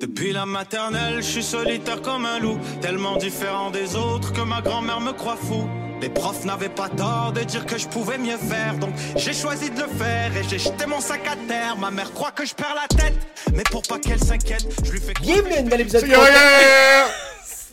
Depuis la maternelle, je suis solitaire comme un loup, tellement différent des autres que ma grand-mère me croit fou. Les profs n'avaient pas tort de dire que je pouvais mieux faire, donc j'ai choisi de le faire et j'ai jeté mon sac à terre. Ma mère croit que je perds la tête, mais pour pas qu'elle s'inquiète, je lui fais Bienvenue à un nouvel épisode.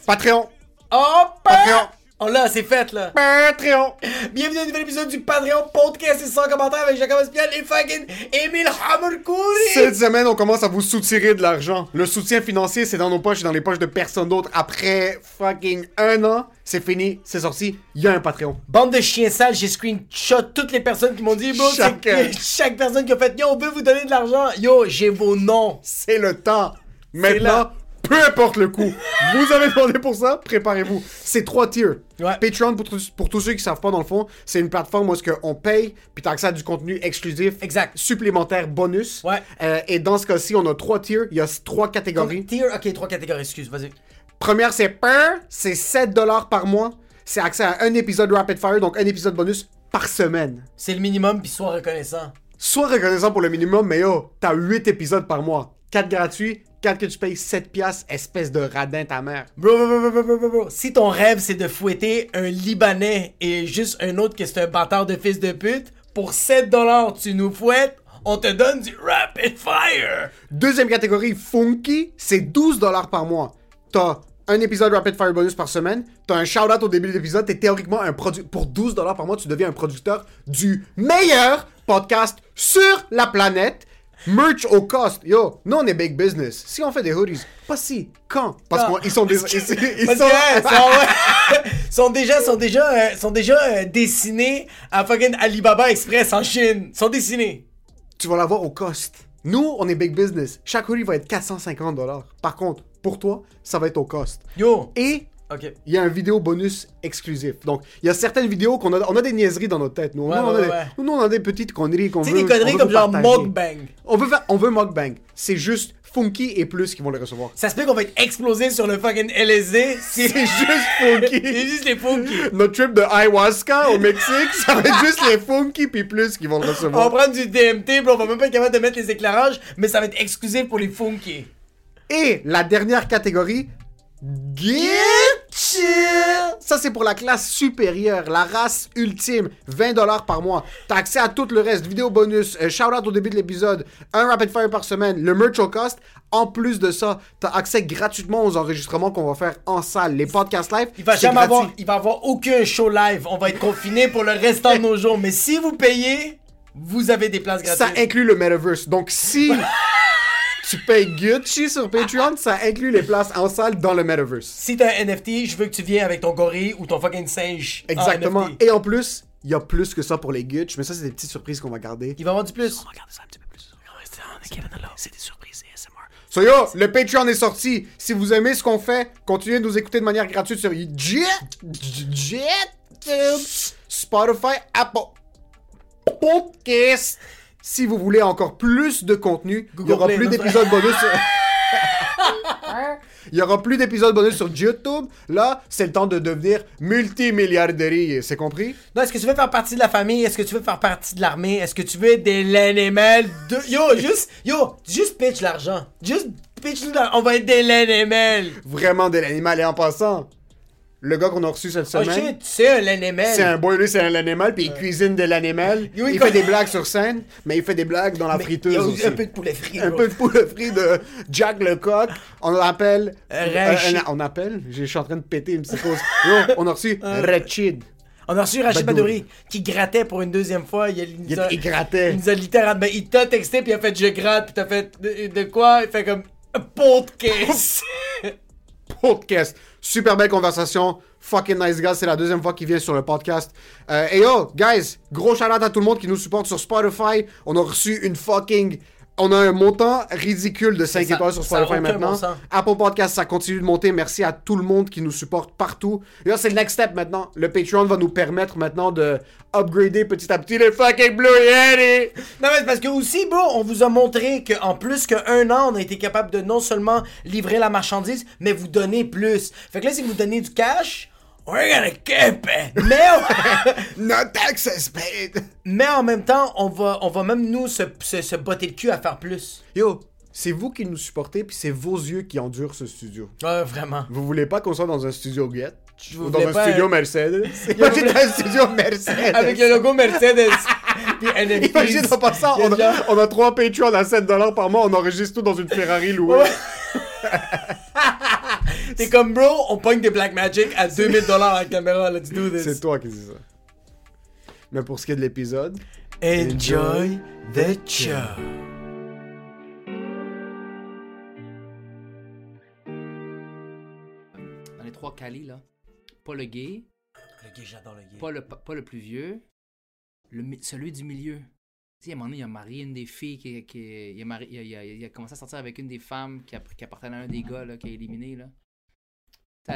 Patreon. Oh, Patreon. Oh là, c'est fait là. Patreon. Bienvenue à un nouvel épisode du Patreon Podcast et sans commentaire avec Jacob Espial et fucking Emile Hammerkouri. Cette semaine, on commence à vous soutirer de l'argent. Le soutien financier, c'est dans nos poches et dans les poches de personne d'autre. Après fucking un an, c'est fini, c'est sorti. Il y a un Patreon. Bande de chiens sales, j'ai screenshot toutes les personnes qui m'ont dit, bro, c'est Chacun. que chaque personne qui a fait, yo, on peut vous donner de l'argent. Yo, j'ai vos noms. C'est le temps. Maintenant, peu importe le coût. vous avez demandé pour ça, préparez-vous. C'est trois tiers. Ouais. Patreon, pour, tous- pour tous ceux qui savent pas, dans le fond, c'est une plateforme où est-ce qu'on paye, puis t'as accès à du contenu exclusif. Exact. Supplémentaire, bonus. Ouais. Euh, et dans ce cas-ci, on a trois tiers. Il y a trois catégories. Tier, ok, trois catégories, excuse, vas-y. Première, c'est PER, c'est 7 dollars par mois. C'est accès à un épisode Rapid Fire, donc un épisode bonus par semaine. C'est le minimum, puis sois reconnaissant. Sois reconnaissant pour le minimum, mais yo, t'as 8 épisodes par mois. 4 gratuits, 4 que tu payes 7 piastres, espèce de radin ta mère. Bro, bro, bro, bro, bro. Si ton rêve c'est de fouetter un Libanais et juste un autre que c'est un bâtard de fils de pute, pour 7 dollars tu nous fouettes, on te donne du Rapid Fire. Deuxième catégorie, Funky, c'est 12 dollars par mois. T'as un épisode Rapid Fire bonus par semaine, t'as un shout-out au début de l'épisode, t'es théoriquement un produit... Pour 12 dollars par mois, tu deviens un producteur du meilleur podcast sur la planète. Merch au cost. Yo, nous on est big business. Si on fait des hoodies, pas si, quand? Parce qu'ils sont des... Ils, ils sont... ouais, sont, ouais, sont déjà, sont déjà, euh, sont déjà euh, dessinés à fucking Alibaba Express en Chine. Sont dessinés. tu vas l'avoir au cost. Nous, on est big business. Chaque hoodie va être 450 dollars. Par contre, pour toi, ça va être au cost. Yo. Et Ok. il y a un vidéo bonus exclusif. Donc, il y a certaines vidéos qu'on a, on a des niaiseries dans notre tête. Nous, Ouais, nous, on, a des, ouais. nous, on a des petites conneries qu'on Tu veut. sais, des conneries veut comme genre mukbang. On veut on veut mukbang. C'est juste Funky et plus qui vont les recevoir. Ça se peut qu'on va être explosé sur le fucking LSD. C'est juste Funky. C'est juste les funky. Notre trip de ayahuasca au Mexique, ça va être juste les Funky puis plus qui vont le On va recevoir. prendre du DMT, puis on va même pas être capable de mettre les éclairages, mais ça va être exclusif pour les funky. Et la dernière catégorie, Get Ça, c'est pour la classe supérieure, la race ultime. 20 dollars par mois. T'as accès à tout le reste. Vidéo bonus, euh, shout-out au début de l'épisode, un rapid fire par semaine, le merch au cost. En plus de ça, t'as accès gratuitement aux enregistrements qu'on va faire en salle. Les podcasts live, Il va c'est jamais gratuit. avoir, il va avoir aucun show live. On va être confiné pour le restant de nos jours. Mais si vous payez, vous avez des places gratuites. Ça inclut le metaverse. Donc, si tu payes Gucci sur Patreon, ça inclut les places en salle dans le metaverse. Si t'as un NFT, je veux que tu viennes avec ton gorille ou ton fucking singe. en Exactement. NFT. Et en plus, il y a plus que ça pour les Gucci, mais ça, c'est des petites surprises qu'on va garder. Il va y avoir du plus. So yo, le Patreon est sorti. Si vous aimez ce qu'on fait, continuez de nous écouter de manière gratuite sur Jet, Jet, Spotify, Apple Podcast. Si vous voulez encore plus de contenu, il y aura Play, plus d'épisodes bonus. sur- Il y aura plus d'épisodes bonus sur YouTube. Là, c'est le temps de devenir multimilliardaire. C'est compris? Non, est-ce que tu veux faire partie de la famille? Est-ce que tu veux faire partie de l'armée? Est-ce que tu veux être de l'animal? De... Yo, juste, yo, juste pitch l'argent. Juste pitch l'argent. On va être des l'animal. Vraiment de l'animal. Et en passant, le gars qu'on a reçu cette Oh semaine. shit, c'est un l'animal. C'est un boy, lui, c'est un animal, puis il cuisine de l'animal. Oui, il fait des blagues sur scène, mais il fait des blagues dans la Mais friteuse il y a aussi. un peu de poulet frit. Un bro. peu de poulet frit de Jack Lecoq. On l'appelle. Rachid. euh, on appelle? Je suis en train de péter une psychose. Yo, on a reçu Rachid. On a reçu Rachid Badouri. Qui grattait pour une deuxième fois. Il, il a- il grattait. il nous a littéralement. Ben, il t'a texté puis il a fait je gratte puis t'as fait de, de quoi? Il fait comme podcast. podcast. Super belle conversation. Fucking nice guy. C'est la deuxième fois qu'il vient sur le podcast. Euh, et yo, guys, gros shout out à tout le monde qui nous supporte sur Spotify. On a reçu une fucking. On a un montant ridicule de 5 Ça- étoiles sur Spotify maintenant. bon. Apple Podcast, ça continue de monter. Merci à tout le monde qui nous supporte partout. Et là, c'est le next step maintenant. Le Patreon va nous permettre maintenant de upgrader petit à petit les fucking Blue Yeti. Non, mais parce que aussi, bro, on vous a montré qu'en plus qu'un an, on a été capable de non seulement livrer la marchandise, mais vous donner plus. Fait que là, si vous donnez du cash, we're gonna keep it. Mais, on- No taxes paid. mais en même temps, on va, on va même nous se, se, se botter le cul à faire plus. Yo, c'est vous qui nous supportez, puis c'est vos yeux qui endurent ce studio. Ouais, vraiment. Vous voulez pas qu'on soit dans un studio Get vous ou dans un pas, studio euh, Mercedes? Imagine un studio Mercedes Avec le logo Mercedes. Puis NFTs. Imagine en passant, on a, on a trois Patreons à 7$ par mois, on enregistre tout dans une Ferrari louée. T'es comme, bro, on pogne des Black Magic à 2000$ la caméra, let's do this. C'est toi qui dis ça. Mais pour ce qui est de l'épisode, Enjoy the show. Dans les trois Cali, là. Pas le gay, Le gay, j'adore le gay. pas le, pas le plus vieux, le, celui du milieu. Tu sais, à un moment donné, il a marié une des filles qui, qui il, a marié- il, a, il a- il a commencé à sortir avec une des femmes qui, a- qui appartenait à un des gars là, qui a éliminé. Là.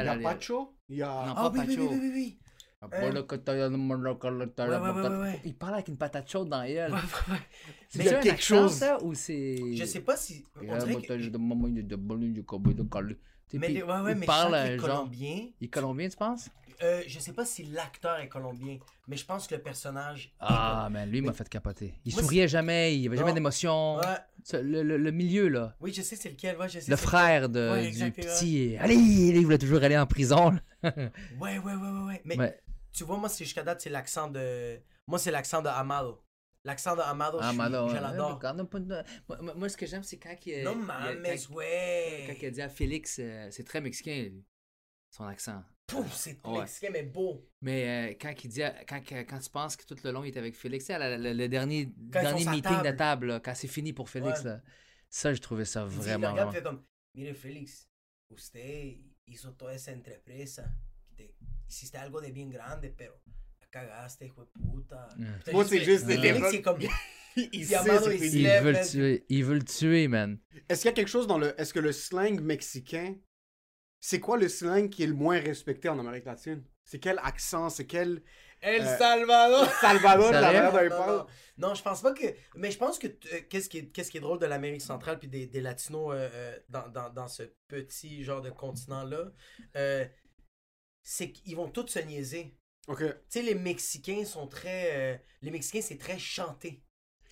Il y a Pacho, il y a... Non, Ah pas oui, Pacho. oui, oui, oui. Il parle avec une patate chaude dans elle. Ouais, ouais, ouais. C'est Il y a un quelque accent, chose. ça, ou c'est... Je sais pas si. On dirait que. Mais, ouais, ouais, il mais parle genre... colombien. Il est colombien, tu penses? Euh, je sais pas si l'acteur est colombien, mais je pense que le personnage. Ah, man, lui, il m'a Mais- fait capoter. Il Moi, souriait jamais, il avait jamais d'émotion. Ouais. Le, le- le milieu, là. Oui, je sais c'est lequel. Ouais, je sais Le frère de, Ouais, du petit. Allez, il voulait toujours aller en prison. Ouais, ouais, ouais, ouais, ouais. Mais Ouais. tu vois, moi, c'est jusqu'à date, c'est l'accent de. Moi, c'est l'accent de Amado. L'accent de Amado, Ah, Malo, je ouais. l'adore. Moi, ce que j'aime, c'est quand il. Non, il- mames, quand, ouais. quand il a dit à Félix, euh, c'est très mexicain, lui, son accent. Pouf, c'est Ouais. mexicain, mais beau. Mais euh, quand il dit, à- quand, quand, quand tu penses que tout le long il est avec Félix, le dernier, meeting de table. là, quand c'est fini pour Félix, Ouais. là, ça, je trouvais ça Il dit, il vraiment. regarde, bon. fait comme, mire Félix, usted hizo toda esa entrepresa. que te- Hiciste algo de bien grande, pero la cagaste, hijo de puta. Mm. T'as Moi, juste c'est fait- juste- Félix, c'est comme. Il Puis sait Amado, c'est il fini. se Il lève, veut le tuer, il veut le tuer, man. Est-ce qu'il y a quelque chose dans le... Est-ce que le slang mexicain... C'est quoi le slang qui est le moins respecté en Amérique latine? C'est quel accent? C'est quel... El Euh, Salvador! Salvador, la non, non. Non, je pense pas que. Mais je pense que euh, qu'est-ce qui, est- qu'est-ce qui est drôle de l'Amérique centrale puis des, des Latinos euh, euh, dans, dans, dans ce petit genre de continent-là, euh, c'est qu'ils vont tous se niaiser. Ok. Tu sais, les Mexicains sont très. euh, les Mexicains, c'est très chanté.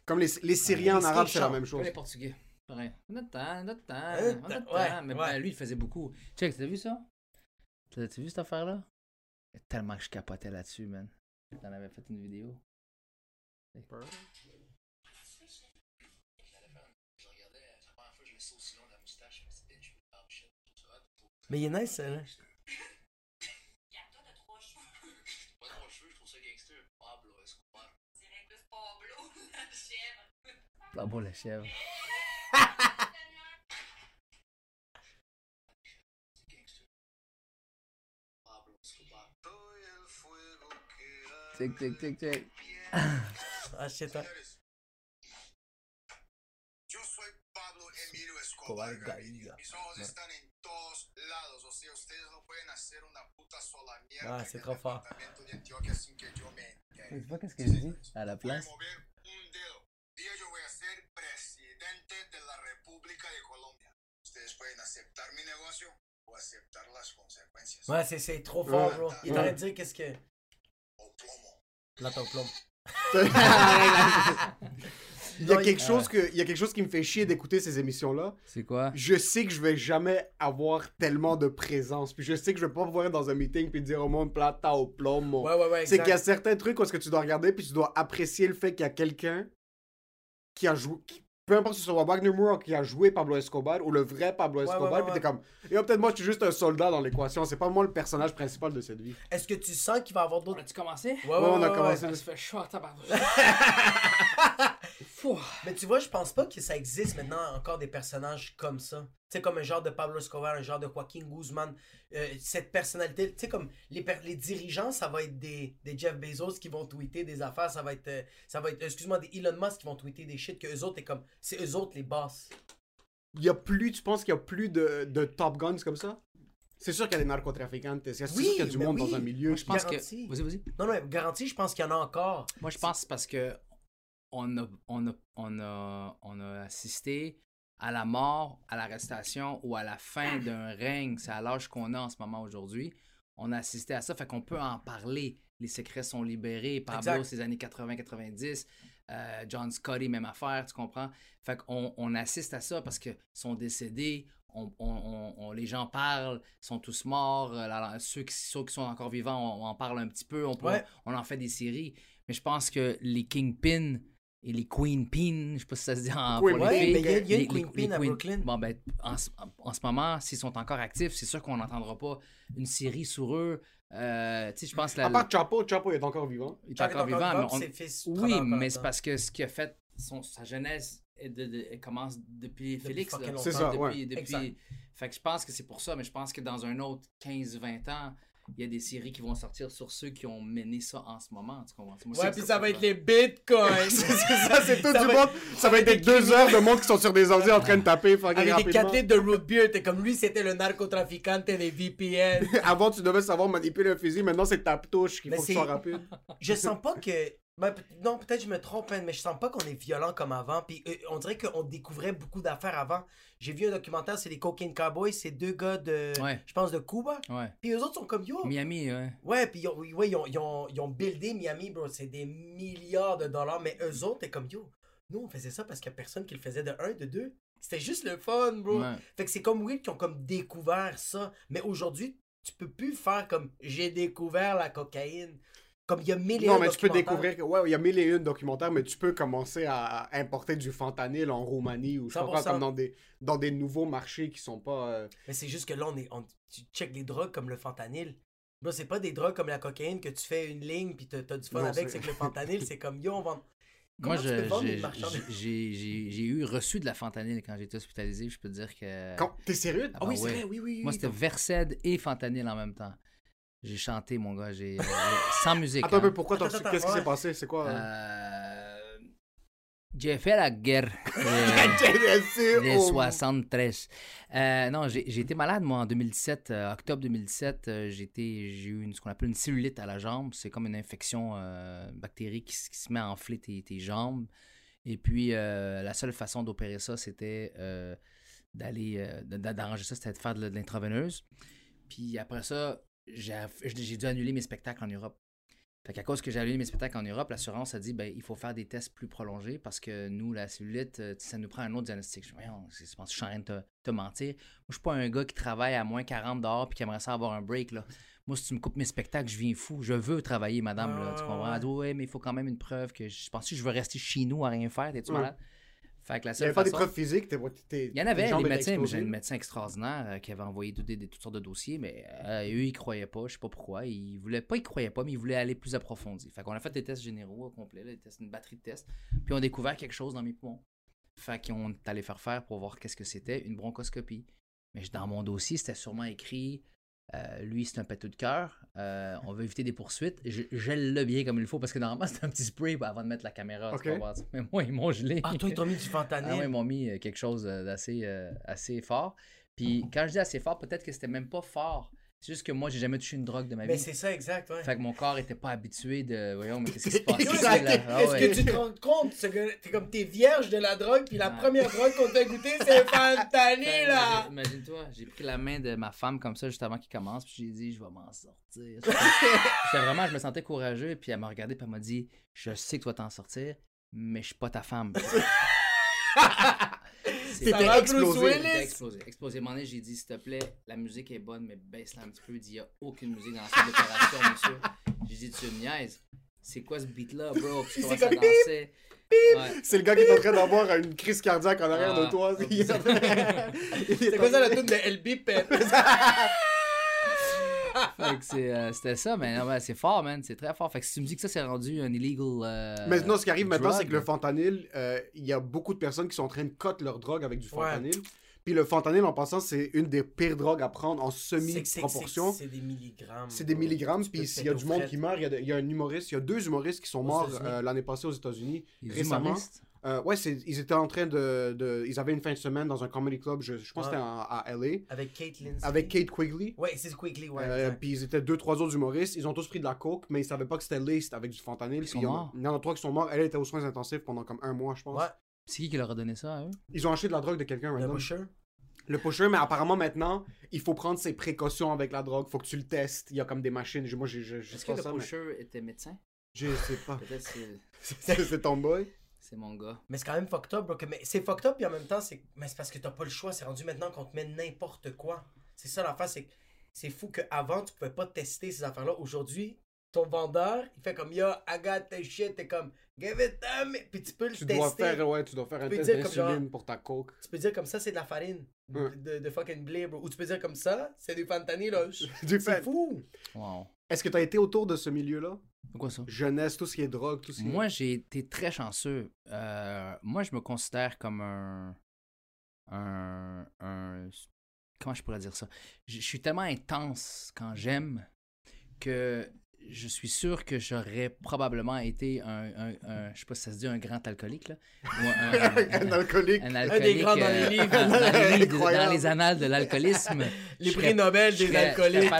Comme les, les Syriens en Les arabe, c'est la même Comme chose. les Portugais. Pareil. Notre temps, notre temps, Euh, notre ouais, temps. Mais ouais. ben, lui, il faisait beaucoup. Check, t'as vu ça? T'as vu cette affaire-là? Tellement que je capotais là-dessus, man. T'en avais fait une vidéo. Mais il est nice, ça, là. Pablo la chèvre. Tic, tic, tic, tic. Ah, shit. Yo soy Pablo Emilio Escobar Gaviria. Mis ojos están en todos lados. O sea, ustedes no pueden hacer una puta sola mierda. En c'est trop fort. Tu vois qu'est-ce que je dis? À la place. Ouais, c'est, c'est trop fort, bro. Il t'aurait dit qu'est-ce que. Là, ton plomb. Il y a Non, quelque il- chose que, il y a quelque chose qui me fait chier d'écouter ces émissions-là. C'est quoi? Je sais que je vais jamais avoir tellement de présence. Puis je sais que je vais pas pouvoir être dans un meeting puis dire au monde plata au plomo. Ouais, ouais, ouais. C'est exact. qu'il y a certains trucs où est-ce que tu dois regarder puis tu dois apprécier le fait qu'il y a quelqu'un qui a joué. qui- peu importe si ce soit Wagner Moore qui a joué Pablo Escobar ou le vrai Pablo Ouais, Escobar, ouais, ouais, puis t'es ouais. comme. Et peut-être moi je suis juste un soldat dans l'équation, c'est pas moi le personnage principal de cette vie. Est-ce que tu sens qu'il va y avoir On d'autres. a-tu commencé? Ouais, on a commencé. Ça se fait chaud à tabarnak. Mais tu vois, je pense pas que ça existe maintenant encore des personnages comme ça. Tu sais, comme un genre de Pablo Escobar, un genre de Joaquin Guzman. Euh, cette personnalité, tu sais, comme les, les dirigeants, ça va être des, des Jeff Bezos qui vont tweeter des affaires. Ça va être, euh, ça va être excuse-moi, des Elon Musk qui vont tweeter des shit que eux autres, est comme, c'est eux autres les boss. Il y a plus, tu penses qu'il y a plus de, de Top Guns comme ça? C'est sûr qu'il y a des narcotrafiquants, c'est sûr Oui, qu'il y a du mais monde oui. dans un milieu. Moi, je pense Garanti. que. Vas-y, vas-y. Non, non, mais garanti, je pense qu'il y en a encore. Moi, je pense parce que on a, on a, on a, on a assisté à la mort, à l'arrestation ou à la fin d'un règne. C'est à l'âge qu'on a en ce moment aujourd'hui. On a assisté à ça, fait qu'on peut en parler. Les secrets sont libérés. Pablo, ces années 80-90. Euh, John Scotty, même affaire, tu comprends? Fait qu'on on assiste à ça parce qu'ils sont décédés. On, on- les gens parlent, sont tous morts. euh, ceux, qui, ceux qui sont encore vivants, on, on en parle un petit peu. On, peut- Ouais. on en fait des séries. Mais je pense que les Kingpin et les Queen Pin, je sais pas si ça se dit en Queen filles, mais il y a, il y a les- une Queen les Pin à Queen- Brooklyn. Bon, ben, en, ce- en ce moment, s'ils sont encore actifs, c'est sûr qu'on n'entendra pas une série sur eux. Euh, tu sais, je pense que la- À part Chapo, Chapo est encore vivant. il est encore est encore vivant. mais on- ses fils Oui, mais c'est parce que ce qui a fait son, sa jeunesse est de- de- elle commence depuis, Félix. C'est ça, depuis, ouais. depuis-. Fait que je pense que c'est pour ça, mais je pense que dans un autre 15-20 ans, il y a des séries qui vont sortir sur ceux qui ont mené ça en ce moment. Tu comprends? Moi, Ouais, puis ça va être les bitcoins. c'est ça, c'est tout Ça du va- monde. Ça va être des deux heures de monde qui sont sur des ordi en train de taper Avec des rapidement. 4 litres de root beer, t'es comme lui, c'était le narcotrafiquant des VPN. Avant, tu devais savoir manipuler un fusil. Maintenant, c'est tape-touche qu'il Mais faut que tu sois rapide. je sens pas que. Ben, non, peut-être je me trompe, hein, mais je sens pas qu'on est violent comme avant. Puis euh, on dirait qu'on découvrait beaucoup d'affaires avant. J'ai vu un documentaire, c'est les Cocaine Cowboys, c'est deux gars de. Ouais. Je pense de Cuba. Ouais. Puis eux autres sont comme yo. Miami, ouais. Ouais, puis ils ont, ouais, ils, ont, ils, ont, ils ont buildé Miami, bro. C'est des milliards de dollars. Mais eux autres, t'es comme yo. Nous, on faisait ça parce qu'il y a personne qui le faisait de un, de deux. C'était juste le fun, bro. Ouais. Fait que c'est comme weird qui ont comme découvert ça. Mais aujourd'hui, tu peux plus faire comme j'ai découvert la cocaïne. Comme il y a mille et Non, un mais tu peux découvrir que, ouais, il y a mille et une documentaires, mais tu peux commencer à importer du fentanyl en Roumanie ou je 100%. comprends comme dans des, dans des nouveaux marchés qui sont pas. euh, Mais c'est juste que là, on est, on, tu check les drogues comme le fentanyl. Là, c'est pas des drogues comme la cocaïne que tu fais une ligne puis t'as t'as du fun Non, avec. c'est- que le fentanyl, c'est comme yo, on vend. Moi, Comment vendre j'ai- une marchandise? j'ai j'ai- j'ai eu reçu de la fentanyl quand j'étais hospitalisé. Je peux te dire que. Quand... T'es sérieux? Ah Ah oui, bah c'est ouais. vrai, oui, oui. Moi, oui. c'était Versed et fentanyl en même temps. J'ai chanté, mon gars. J'ai euh, sans musique. Attends un hein. peu, pourquoi reçu- attends, Qu'est-ce qui s'est passé? C'est quoi? euh? Euh, J'ai fait la guerre. euh, Les oh. 73. Euh, non, j'ai j'ai été malade, moi, en 2017. euh, octobre 2007, euh, j'ai été- j'ai eu une- ce qu'on appelle une cellulite à la jambe. C'est comme une infection euh, bactérienne qui, se met à enfler tes, tes jambes. Et puis, euh, la seule façon d'opérer ça, c'était euh, d'aller, euh, d'arranger ça, c'était de faire de l'intraveineuse. Puis après ça, j'ai dû annuler mes spectacles en Europe. Fait qu'à cause que j'ai annulé mes spectacles en Europe, l'assurance a dit ben il faut faire des tests plus prolongés parce que nous, la cellulite, euh, ça nous prend un autre diagnostic. Je dis, je pense que je suis en train de te, te mentir. Moi, je suis pas un gars qui travaille à moins 40 dehors puis qui aimerait ça avoir un break. Là. Moi, si tu me coupes mes spectacles, je viens fou. Je veux travailler, madame. là, tu Ah, comprends? Elle dit, ouais, mais il faut quand même une preuve que je pense que je veux rester chez nous à rien faire. T'es-tu malade? Fait que la Il y seule avait pas façon... d'épreuve physique, t'es- t'es- Il y en avait, les médecins, mais j'ai un médecin extraordinaire euh, qui avait envoyé tout des- des- toutes sortes de dossiers, mais euh, eux, ils croyaient pas, je sais pas pourquoi. Ils voulaient pas, ils croyaient pas, mais ils voulaient aller plus approfondi. Fait qu'on a fait des tests généraux au complet, là, des tests, une batterie de tests, puis on a découvert quelque chose dans mes poumons. Fait qu'on est allé faire faire pour voir qu'est-ce que c'était, une bronchoscopie. Mais dans mon dossier, c'était sûrement écrit euh, lui, c'est un péteux de cœur. euh, on veut éviter des poursuites. Je gèle-le bien comme il faut parce que normalement, c'est un petit spray avant de mettre la caméra. Mais moi, ils m'ont gelé. Ah, toi, ils t'ont mis du fentanyl. Ah ils m'ont mis euh, quelque chose d'assez euh, assez fort. Puis quand je dis assez fort, peut-être que c'était même pas fort. C'est juste que moi, j'ai jamais touché une drogue de ma Mais vie. c'est ça, exact, ouais. Fait que mon corps était pas habitué de. Voyons, mais qu'est-ce qui se passe? Là? Ah Est-ce ouais. que tu te rends compte t'es comme t'es vierge de la drogue puis la première drogue qu'on t'a goûté c'est le fentanyl là. Imagine- Imagine-toi, j'ai pris la main de ma femme comme ça juste avant qu'il commence, puis j'ai dit, je vais m'en sortir. J'étais vraiment, je me sentais courageux, puis elle m'a regardé, puis elle m'a dit, je sais que tu vas t'en sortir, mais je suis pas ta femme. T'étais explosé. Explosé. Explosé. À un moment donné, j'ai dit, s'il te plaît, la musique est bonne, mais baisse-la un petit peu. Il dit, il n'y a aucune musique dans la salle d'opération, monsieur. J'ai dit, tu me niaises. C'est quoi ce beat-là, bro? Puis je commence à danser. Ouais. C'est le gars qui est en train d'avoir une crise cardiaque en arrière Ah, de toi. Il est- C'est quoi ça la tune de LB? Fait que c'est, euh, c'était ça, mais non, c'est fort, man. C'est très fort. Fait que si tu me dis que ça, c'est rendu un illegal. euh, Mais non, ce qui arrive maintenant, c'est que le fentanyl, euh, il y a beaucoup de personnes qui sont en train de cut leur drogue avec du Ouais. fentanyl. Puis le fentanyl, en passant, c'est une des pires drogues à prendre en semi-proportion. C'est des milligrammes. C'est des milligrammes, puis s'il y a du monde qui meurt, il y, a y un humoriste, il y a deux humoristes qui sont morts euh, l'année passée aux États-Unis, récemment. humoristes? Euh, ouais, c'est- ils étaient en train de, de- Ils avaient une fin de semaine dans un comedy club, je, je pense que c'était à LA, Avec Kate Lindsay. avec Kate Quigley. Ouais, c'est Quickly, ouais. Euh, puis ils étaient deux, trois autres humoristes. Ils ont tous pris de la coke, mais ils savaient pas que c'était laced avec du fentanyl. sont Puis il y en a- morts. Il y en a trois qui sont morts. Elle était aux soins intensifs pendant comme un mois, je pense. Ouais, C'est qui qui leur a donné ça à eux? Ils ont acheté de la drogue de quelqu'un le pusher? Le pusher, mais apparemment maintenant, il faut prendre ses précautions avec la drogue. Faut que tu le testes. Il y a comme des machines. Je- Moi, j'ai- je je Est-ce que le ça, mais pusher était médecin? je sais pas. Peut-être c'est, C'est c'est ton boy? C'est mon gars. Mais c'est quand même fucked up, bro. Mais c'est fucked up, puis en même temps, c'est mais c'est parce que t'as pas le choix. C'est rendu maintenant qu'on te met n'importe quoi. C'est ça l'affaire, c'est c'est fou qu'avant, tu pouvais pas tester ces affaires-là. Aujourd'hui, ton vendeur, il fait comme Yo, I got the shit. T'es comme Give it to me. Puis tu peux le Tu tester. dois faire, ouais, tu dois faire un peux test d'insuline genre- pour ta coke. Tu peux dire comme ça, c'est de la farine. De, de fucking blé, bro. Ou tu peux dire comme ça, c'est du fentanyl, là. C'est fou. Wow. Est-ce que tu as été autour de ce milieu-là? Quoi ça? Jeunesse, tout ce qui est drogue, tout ce qui est... Moi, j'ai été très chanceux. Euh, moi, je me considère comme un, un, un- Comment je pourrais dire ça? Je, je suis tellement intense quand j'aime que je suis sûr que j'aurais probablement été un, un- un- Je sais pas si ça se dit un grand alcoolique, là. Ou un, un- un alcoolique. un des alcoolique, grands dans les euh, livres. dans, les livres de- Incroyable. dans les annales de l'alcoolisme. Les prix Nobel des alcooliques.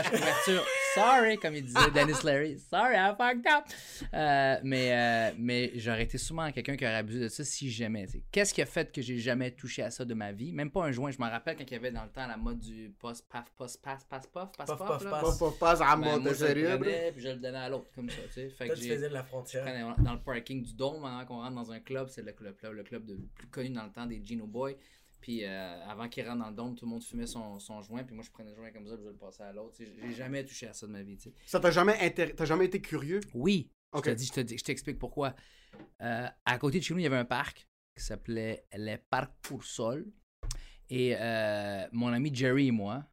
Sorry, comme il disait Dennis Larry. Sorry, I fucked up. Euh, mais euh, mais j'aurais été souvent quelqu'un qui aurait abusé de ça si jamais. Qu'est-ce qui a fait que j'ai jamais touché à ça de ma vie? Même pas un joint. Je me rappelle quand il y avait dans le temps la mode du post paf post pass pass puff pass Puff, puff. puff, là. pass. Pas, pas, pas à mode de sérieux, puis je le donnais à l'autre comme ça. Tu sais. Fait Toi, que tu faisais de la frontière. dans le parking du Dôme avant qu'on rentre dans un club. C'est le, club- le club de- le plus connu dans le temps des Gino Boys. Puis euh, avant qu'il rentre dans le dôme, tout le monde fumait son, son joint. Puis moi, je prenais le joint comme ça, puis je le passais à l'autre. J'ai jamais touché à ça de ma vie. Ça t'a jamais, intér- t'as jamais été curieux? Oui. Je t'explique pourquoi. Euh, à côté de chez nous, il y avait un parc qui s'appelait le Parc pour Sol. Et euh, mon ami Jerry et moi,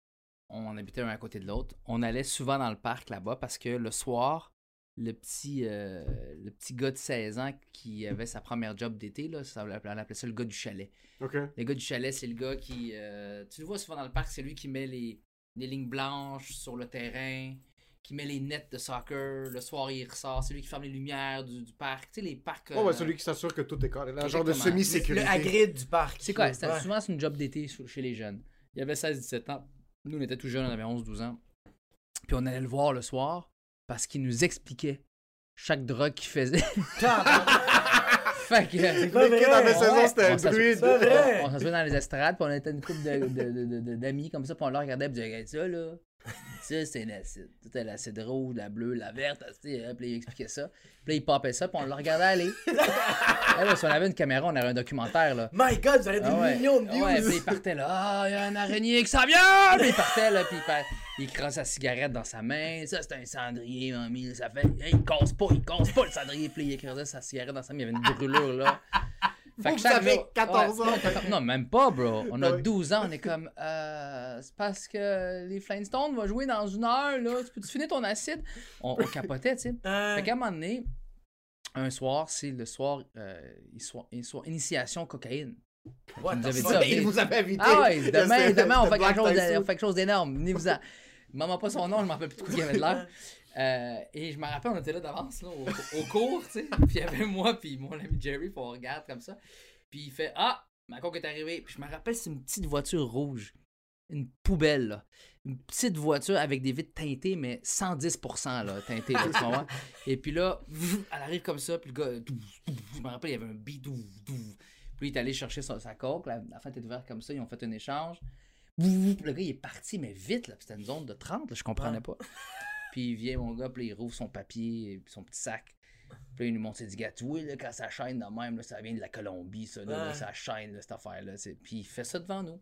on habitait un à côté de l'autre. On allait souvent dans le parc là-bas parce que le soir, le petit, euh, le petit gars de 16 ans qui avait sa première job d'été, là, ça, on appelait ça le gars du chalet. Ok. Le gars du chalet, c'est le gars qui. euh, tu le vois souvent dans le parc, c'est lui qui met les, les lignes blanches sur le terrain, qui met les nets de soccer. Le soir, il ressort. C'est lui qui ferme les lumières du, du parc. Tu sais, les parcs. Oh, ouais, euh, celui qui s'assure que tout est correct. Un genre de semi-sécurité. Le agride du parc. C'est quoi? C'était- Ouais. Souvent, c'est une job d'été chez les jeunes. Il avait 16-17 ans. Nous, on était tout jeunes, on avait 11-12 ans. Puis on allait le voir le soir parce qu'il nous expliquait chaque drogue qu'il faisait. fait que. C'est pas Le kid avait vrai. 16 ans, c'était On un s'assoit- druide. C'est vrai. On s'assoit dans les estrades, puis on était une couple de- de- de- de- de- d'amis comme ça, puis on le regardait, puis on disait, Regarde ça, là. Ça, c'est l'acide. C'était l'acide rouge, la bleue, la verte, tu sais, hein, puis là, il expliquait ça. Puis là, il popait ça, puis on le regardait aller. Eh là, si on avait une caméra, on aurait un documentaire, là. My god, vous avez des Ah ouais. millions de views. Ouais, puis il partait là. Ah, il y a un araignée qui s'en vient! Puis il partait là, puis il, pa- il crasse sa cigarette dans sa main. Ça, c'est un cendrier, mamie. Ça fait. Hey, il casse pas, il casse pas le cendrier. Puis il écrasait sa cigarette dans sa main. Il y avait une brûlure là. Fait Vous avez 14 ans. Ouais, 14 Non, même pas, bro. On a Ouais. 12 ans. On est comme. Euh, c'est parce que les Flintstones vont jouer dans une heure, là. Tu peux-tu finir ton acide? On, on capotait, tu sais. Euh, Fait qu'à un moment donné, un soir, c'est le soir, euh, il soit, il soit initiation cocaïne. what vous the avez dit ça, Il vous avait invité. Ah ouais, demain, demain on, fait chose on fait quelque chose d'énorme. Venez-vous-en. Maman pas son nom, je m'en rappelle plus de quoi il avait de l'air. Euh, et je me rappelle, on était là d'avance, là, au, cours, tu sais. Puis il y avait moi, puis mon ami Jerry, puis on regarde comme ça. Puis il fait Ah, ma coque est arrivée. Puis je me rappelle, c'est une petite voiture rouge. Une poubelle, là. Une petite voiture avec des vitres teintées, mais 110% là, teintées, là, tu comprends? Et puis là, elle arrive comme ça, puis le gars, je me rappelle, il y avait un douf. Puis il est allé chercher sa, sa coque, la, la fenêtre est ouverte comme ça, ils ont fait un échange. Le gars, il est parti, mais vite, là, c'était une zone de 30, là, je comprenais pas. Puis il vient, mon gars, puis il rouvre son papier, son petit sac. Puis là, il nous montre, il dit, gars, vois, là, quand ça chaîne de même, là, ça vient de la Colombie, ça, là, ça chaîne, là, cette affaire-là. Puis il fait ça devant nous.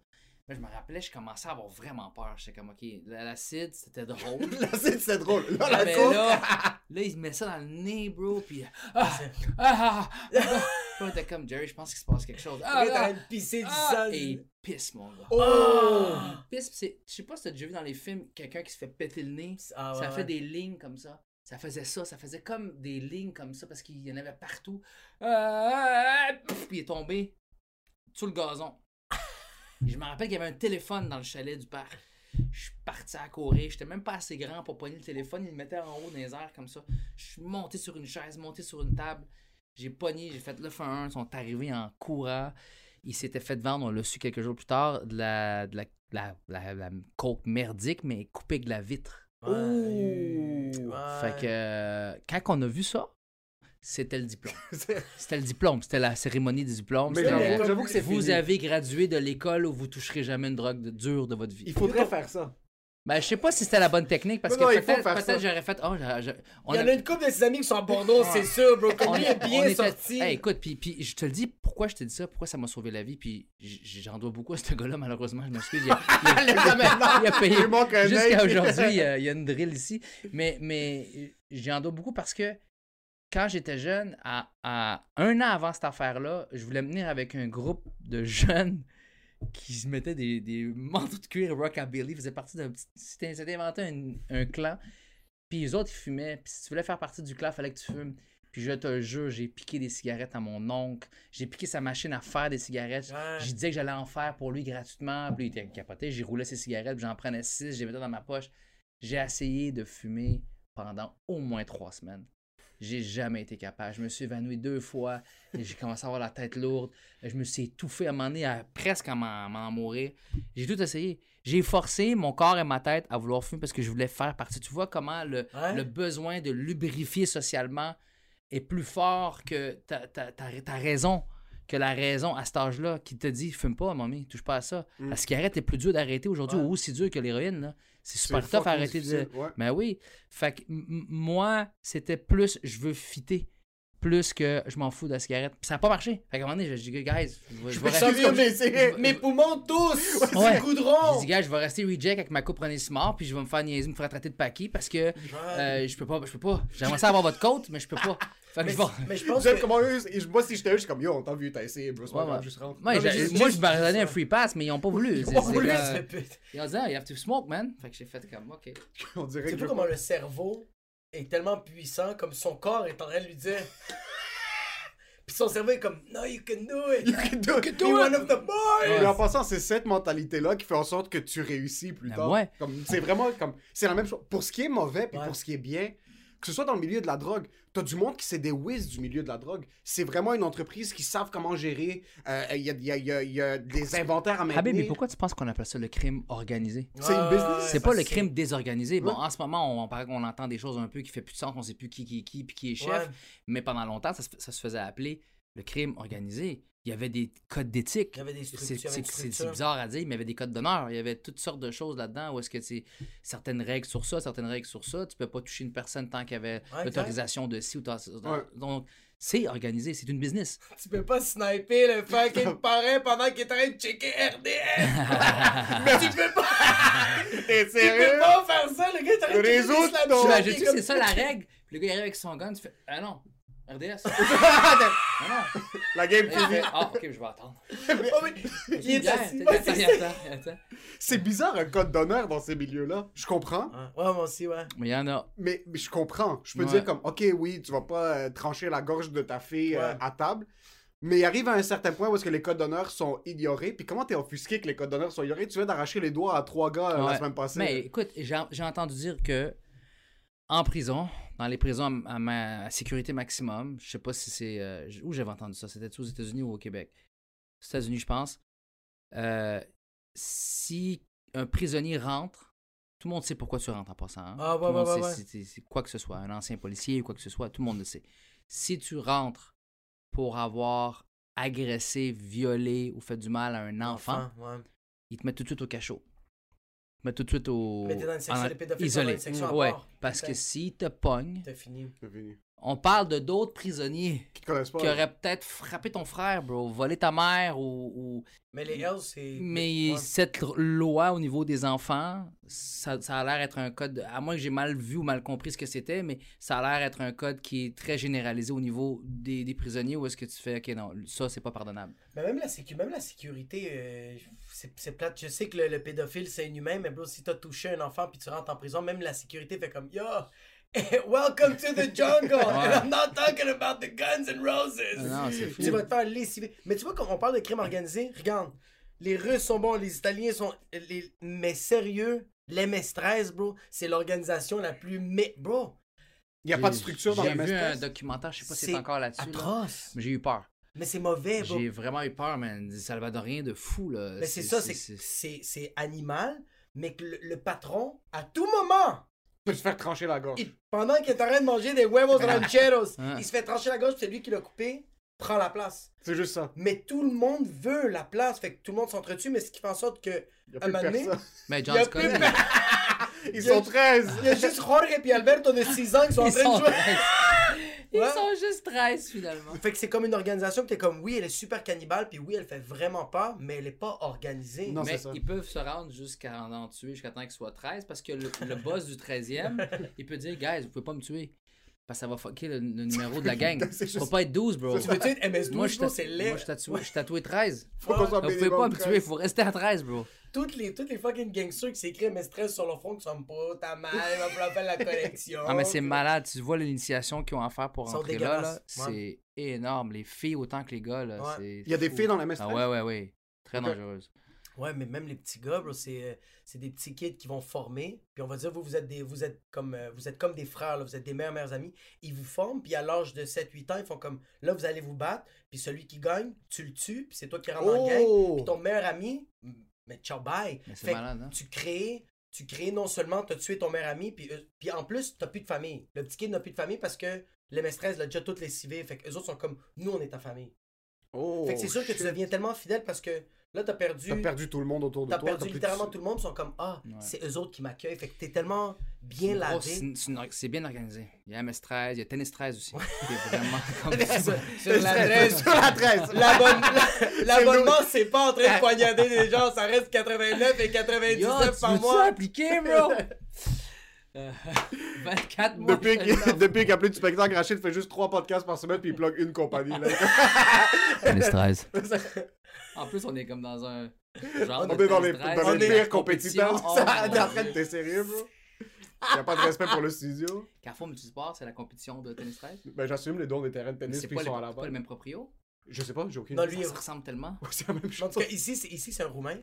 Là, je me rappelais, je commençais à avoir vraiment peur. J'étais comme, OK, la- l'acide, c'était drôle. C'est c'est drôle. Là, la Mais coupe- là, là, il met ça dans le nez, bro, puis ah, ah, ah, ah. Puis on était comme, Jerry, je pense qu'il se passe quelque chose. Ah, Là, t'as ah, une pisser du ah, sang. et il pisse, mon gars. Oh! Il pisse, c'est- je sais pas si t'as déjà vu dans les films quelqu'un qui se fait péter le nez. Ah, ça ouais, fait ouais. des lignes comme ça. Ça faisait ça, ça faisait comme des lignes comme ça parce qu'il y en avait partout. Ah, ah, puis il est tombé sur le gazon. Je me rappelle qu'il y avait un téléphone dans le chalet du père. Je suis parti à courir. J'étais même pas assez grand pour pogner le téléphone. Il le mettait en haut dans les airs comme ça. Je suis monté sur une chaise, monté sur une table. J'ai pogné, j'ai fait le f1. Ils sont arrivés en courant. Il s'était fait vendre, on l'a su quelques jours plus tard, de la, de la, la, la- la coke merdique, mais coupée avec de la vitre. Ouais. Ouais. Fait que euh, quand on a vu ça, c'était le diplôme. C'était le diplôme, c'était la cérémonie des diplômes. Mais C'était j'avoue- le- j'avoue que c'est Vous fini. avez gradué de l'école où vous toucherez jamais une drogue de- dure de votre vie. Il faudrait faire ça. Ben, je sais pas si c'était la bonne technique parce Non, que peut-être j'aurais fait. Oh, on Il y en a- a une couple de ses amis qui sont à Bordeaux, c'est sûr, bro. Comme on est- bien on était- sorti. Hey, écoute, puis, puis je te le dis, pourquoi je t'ai dit ça, pourquoi ça m'a sauvé la vie, puis j'en dois beaucoup à ce gars-là, malheureusement, je m'excuse. Il, a- il a- il a payé jusqu'à aujourd'hui, il y a- il y a une drill ici. Mais, mais j'en dois beaucoup parce que quand j'étais jeune, à, à un an avant cette affaire-là, je voulais me venir avec un groupe de jeunes qui se mettaient des, des manteaux de cuir rockabilly, faisaient partie d'un petit... C'était inventé un, un clan. Puis les autres, ils fumaient. Puis si tu voulais faire partie du clan, il fallait que tu fumes. Puis je te jure, j'ai piqué des cigarettes à mon oncle. J'ai piqué sa machine à faire des cigarettes. Ouais. Je disais que j'allais en faire pour lui gratuitement. Puis il était capoté. J'y roulais ses cigarettes. Puis j'en prenais six. Les mettais dans ma poche. J'ai essayé de fumer pendant au moins trois semaines. J'ai jamais été capable. Je me suis évanoui deux fois. et J'ai commencé à avoir la tête lourde. Je me suis étouffé à un moment donné, à presque à m'en mourir. J'ai tout essayé. J'ai forcé mon corps et ma tête à vouloir fumer parce que je voulais faire partie. Tu vois comment le, Ouais. le besoin de lubrifier socialement est plus fort que ta, ta, ta- ta raison. Que la raison à cet âge-là qui te dit fume pas, mamie, touche pas à ça. La cigarette est plus dure d'arrêter aujourd'hui, Ouais. ou aussi dur que l'héroïne. C'est super tough à arrêter de. ouais. Mais oui. Fait que moi, c'était plus je veux fitter, plus que je m'en fous de la cigarette. Puis ça n'a pas marché. Fait qu'à un moment donné, j'ai dit, guys, je vais, je rester. c'est- Mes poumons tous! Ouais. C'est goudron! J'ai dit, gars, je vais rester reject avec ma coupe René Simard, puis je vais me faire niaiser, me faire traiter de paquis parce que euh, je peux pas, je peux pas. J'aimerais ça avoir votre côte, mais je peux pas. Fait que Mais, je vais. mais je pense que... comment eux, je- moi si j'étais eux, je suis comme yo, on t'a vu, t'as essayé, c'est pas Ouais, ouais. juste rentre. Moi, je me donné un free pass, mais ils ont pas voulu. C'est- Oh, c'est lui, comme- ça fait pute. Ils ont dit, ah, you have to smoke, man. Fait que j'ai fait comme, ok. On dirait Tu sais que pas je- comment le cerveau est tellement puissant, comme son corps est en train de lui dire... Puis son cerveau est comme, no, you can do it! You can do it. Be one of the boys! Mais en passant, c'est cette mentalité-là qui fait en sorte que tu réussis plus Ben tard. ouais. Comme, c'est vraiment comme, c'est la même chose. Pour ce qui est mauvais, puis Ouais. pour ce qui est bien, que ce soit dans le milieu de la drogue, t'as du monde qui c'est des whiz du milieu de la drogue. C'est vraiment une entreprise qui savent comment gérer. euh, Il y, a, il y a- il y a- il y a des inventaires à maintenir. Habib, mais pourquoi tu penses qu'on appelle ça le crime organisé? C'est une business. C'est pas le crime désorganisé. Bon, Ouais. en ce moment, on, paraît qu'on entend des choses un peu qui fait plus de sens, on sait plus qui qui est qui, puis qui est chef. Ouais. Mais pendant longtemps, ça se faisait appeler le crime organisé. Il y avait des codes d'éthique. Il y avait des C'est- structures, C'est bizarre à dire, mais il y avait des codes d'honneur. Il y avait toutes sortes de choses là-dedans où est-ce que c'est certaines règles sur ça, certaines règles sur ça. Tu peux pas toucher une personne tant qu'il y avait Ouais, l'autorisation de ci ou de ça. Ouais. Donc, c'est organisé, c'est une business. Tu peux pas sniper le fucking parrain pendant qu'il est en train de checker RDS! Mais tu peux pas! T'es Tu sérieux? peux pas faire ça, le gars est en train de checker comme- c'est ça la règle? Puis le gars il arrive avec son gun, tu fais Ah non, RDS. ah non. La game finie. Ah, ok, je vais attendre. Oh, mais il est assis. c'est attends, ça. attends, attends. C'est bizarre un code d'honneur dans ces milieux-là. Je comprends. Ouais, moi aussi, ouais. Mais il y en a. Mais, mais je comprends. Je peux Ouais. dire comme, ok, oui, tu vas pas euh, trancher la gorge de ta fille euh, à table. Mais il arrive à un certain point où est-ce que les codes d'honneur sont ignorés. Puis comment t'es offusqué que les codes d'honneur sont ignorés? Tu viens d'arracher les doigts à trois gars euh, la semaine passée. Mais écoute, j'ai entendu dire que en prison, dans les prisons à, ma à sécurité maximum, je sais pas si c'est. euh, où j'avais entendu ça C'était aux États-Unis ou au Québec? Aux États-Unis, je pense. Euh, si un prisonnier rentre, tout le monde sait pourquoi tu rentres en passant. hein. Ah, ouais, Tout le monde ouais, sait ouais, si- quoi que ce soit, un ancien policier ou quoi que ce soit, tout le monde le sait. Si tu rentres pour avoir agressé, violé ou fait du mal à un enfant, ouais. ils te mettent tout de suite au cachot. Mettent tout de suite au. Mais t'es dans une section en- isolé. dans une section à ouais, part. parce que s'ils te pognent, T'as fini. C'est fini. On parle de d'autres prisonniers Qui te connaissent pas. qui auraient peut-être frappé ton frère, bro, volé ta mère ou. ou- Mais les Hells, c'est. Mais Ouais. cette loi au niveau des enfants, ça, ça a l'air être un code. À moins que j'ai mal vu ou mal compris ce que c'était, mais ça a l'air être un code qui est très généralisé au niveau des, des prisonniers où est-ce que tu fais, ok, non, ça c'est pas pardonnable. Mais même la, sécu- même la sécurité, euh, c'est plate. Je sais que le, le pédophile, c'est inhumain, mais bro, si t'as touché un enfant puis tu rentres en prison, même la sécurité fait comme Yo, welcome to the jungle. And I'm not talking about the guns and roses. Non, c'est fou. Tu vas te faire lessiver. Mais tu vois, quand on parle de crime organisé, regarde, les Russes sont bons, les Italiens sont. les- Mais sérieux, l'MS-13, bro, c'est l'organisation la plus. Mais, bro, Il n'y a pas de structure dans J'ai la vu un MS-13. documentaire, je sais pas si c'est encore là-dessus. là. atroce. Mais j'ai eu peur. Mais c'est mauvais, bro. J'ai vraiment eu peur, man. Des Salvadoriens de fou, là. Mais c'est ça, c'est c'est c'est animal, mais que le, le patron, à tout moment, peut se faire trancher la gorge. il- pendant qu'il est en train de manger des huevos rancheros, Ah. il se fait trancher la gorge, c'est lui qui l'a coupé, prend la place. C'est juste ça. Mais tout le monde veut la place, fait que tout le monde s'entretue, mais ce qui fait en sorte que, Il n'y a plus de personne. Mais il y John a Scott, Ils sont 13. il y a juste Jorge et Alberto de 6 ans qui sont en ils train sont de jouer. 13. Ils Ouais. sont juste 13, finalement. Fait que c'est comme une organisation que t'es comme, oui, elle est super cannibale, puis oui, elle fait vraiment peur, mais elle est pas organisée. Non, Mais c'est ça. ils peuvent se rendre jusqu'à en, en tuer jusqu'à temps qu'il soit 13 parce que le, le boss du 13e, il peut dire, guys, vous pouvez pas me tuer. Parce que ça va fucker le, le numéro de la gang. Ça va juste- pas être 12, bro. Tu veux-tu être MS12, Moi, je suis laid. moi, je tatoué, je tatoué 13. Faut qu'on soit Vous pouvez pas me 13. tuer, faut rester à 13, bro. Toutes les, toutes les fucking gangsters qui s'écrivent MS-13 sur leur front qui sont pas ta mère, va falloir faire la connexion. Ah, mais c'est malade. Tu vois l'initiation qu'ils ont à faire pour Ils sont entrer là, là. C'est énorme. Les filles autant que les gars, là. Ouais. c'est Il y a des fou. filles dans la MS-13. Ah, ouais, ouais, ouais. Très Ok. dangereuse. Ouais, mais même les petits gars, bro, c'est, euh, c'est des petits kids qui vont former. Puis on va dire, vous, vous êtes, des, vous êtes, comme, euh, vous êtes comme des frères, là, vous êtes des meilleurs, meilleurs amis. Ils vous forment, puis à l'âge de 7-8 ans, ils font comme, là, vous allez vous battre. Puis celui qui gagne, tu le tues, puis c'est toi qui rentres dans le gang. Oh! Puis ton meilleur ami, mais ciao, bye. Mais Fait malade, hein? Tu crées, tu crées non seulement t'as tué ton meilleur ami, puis, euh, puis en plus, t'as plus de famille. Le petit kid n'a plus de famille parce que le MS-13 l'a déjà toutes lessivé. Fait que eux autres sont comme, nous, on est ta famille. Oh, fait que c'est sûr que tu deviens tellement fidèle parce que là, t'as perdu. T'as perdu tout le monde autour de T'as toi. perdu plus de- littéralement tout le monde, ils sont comme Ah, Ouais. c'est eux autres qui m'accueillent. Fait que t'es tellement bien lavé. c'est c'est c'est bien organisé. Il y a MS13, il y a Tennis 13 aussi. C'est vraiment comme sur, sur la 13. Sur la 13. L'abonne- la- L'abonnement, c'est pas en train de poignarder des gens, ça reste 89 et 99 Yo, tu par mois. appliquer, bro? Euh, 24 mois. Depuis qu'il depuis qu'il a plus de spectacle, Rachid fait juste 3 podcasts par semaine puis il plug une compagnie. Là. Tennis 13. En plus, on est comme dans un genre On de est dans les, Tennis 13. dans On les est- pires compétiteurs. Oh, t'es sérieux, bro? Y a pas de respect pour le studio. Carrefour Multisport, c'est la compétition de Tennis 13. Ben, j'assume les dons des terrains de tennis puis ils sont à la c'est pas base. le même proprio? Je sais pas, j'ai aucune Non, idée. lui, Ça se ressemble tellement. C'est la même En chose. tout cas, ici, c'est, ici, c'est un Roumain.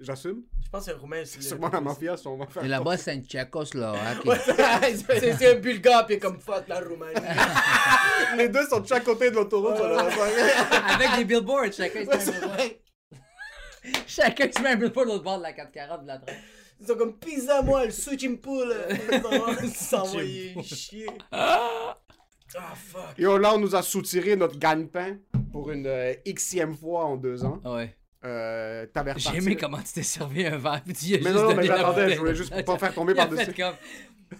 J'assume. Je pense que c'est un Roumain. c'est Sûrement la mafia, on va faire. Et là-bas, c'est une Tchécoslovaque. Ouais, c'est, c'est un Bulgare, puis comme fuck la Roumanie. Les deux sont de chaque côté de l'autoroute. Avec des billboards, chacun se met un billboard. Chacun se met un billboard de l'autre bord de la 440 de la train. Ils sont comme pizza moi le suchimpoul. Ils s'envoyer chier. Ah fuck. Yo, là, on nous a soutiré notre gagne-pain pour une euh, xème fois en deux ans. Ouais. Euh, J'ai aimé comment tu t'es servi un verre. Puis tu y as Mais juste non, non, mais j'attendais, je voulais juste pas faire tomber par-dessus. fait comme...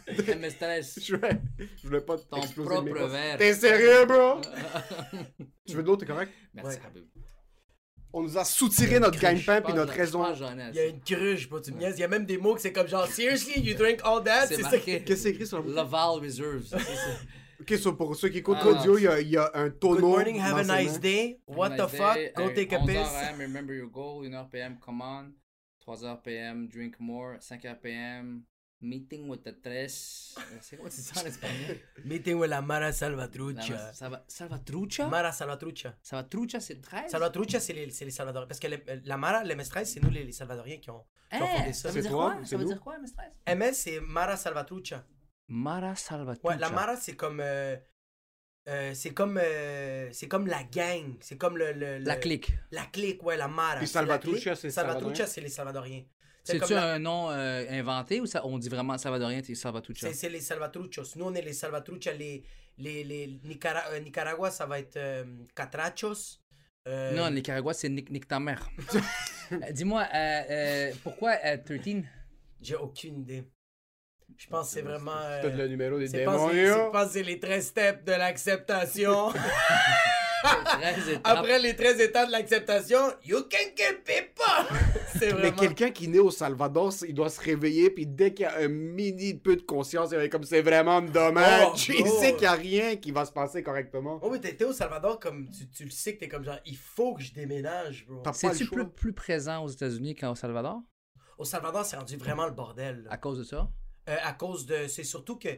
C'était Je voulais, je voulais pas ton exploser le propre verre. T'es sérieux, bro? tu veux de l'eau, t'es correct? Merci, Ouais. On nous a soutiré notre gagne-pain puis notre raison. Il y a une cruche, pas tu me niaises. Il y a même des mots que c'est comme genre seriously you drink all that? C'est ça. Qu'est-ce que c'est écrit sur bouteille? Laval Reserves. Ok, so pour ceux qui écoutent Ah, l'audio, il y a, il y a un tonneau. Good morning, have a nice day. What the fuck? day. Go take a 11 piss. AM, remember your goal. 1h PM, come on. 3h PM, drink more. 5h PM, meeting with the tres. Euh, C'est quoi tu dis ça en espagnol? Meeting with la Mara La- Salvatrucha. Salva- Salvatrucha? Mara Salvatrucha. Salvatrucha, c'est le 13? Salvatrucha, c'est les, les Salvadoriens. Parce que la Mara, le MS13, c'est nous les, les Salvadoriens qui ont, qui ont fondé Hein, ça. ça veut C'est dire toi, quoi? Ça veut dire quoi, MS13? MS, c'est Mara Salvatrucha. Mara Salvatrucha. Ouais, la Mara, c'est comme. euh, euh, c'est comme. euh, c'est comme la gang. C'est comme le, le- le- La clique. La clique, ouais, la Mara. Puis c'est Salvatrucha, c'est Salvatrucha, c'est les Salvadoriens. C'est C'est-tu la- un nom euh, inventé ou ça, on dit vraiment Salvadorien, t'es Salvatrucha? C'est, c'est les Salvatruchos. Nous, on est les Salvatruchas. Les, les, les Nicara- euh, Nicaragua, ça va être euh, Catrachos. Euh, Non, Nicaragua, c'est Nick, Nick ta mère. Dis-moi, euh, euh, pourquoi euh, 13? J'ai aucune idée. Je pense que c'est vraiment. euh, Peut-être le numéro des c'est pas- c'est- c'est démons. pas- c'est les 13 steps de l'acceptation. 13 étapes. Après les 13 étapes de l'acceptation, you can kill people! c'est Mais vraiment. quelqu'un qui naît au Salvador, il doit se réveiller, puis dès qu'il y a un mini peu de conscience, il va être comme c'est vraiment dommage. Oh, il sait qu'il n'y a rien qui va se passer correctement. Oh oui, t'étais au Salvador comme tu, tu le sais que t'es comme genre, il faut que je déménage, bro. C'est-tu plus, plus présent aux États-Unis qu'au Salvador? Au Salvador, c'est rendu vraiment le bordel. là. à cause de ça? Euh, à cause de. C'est surtout que.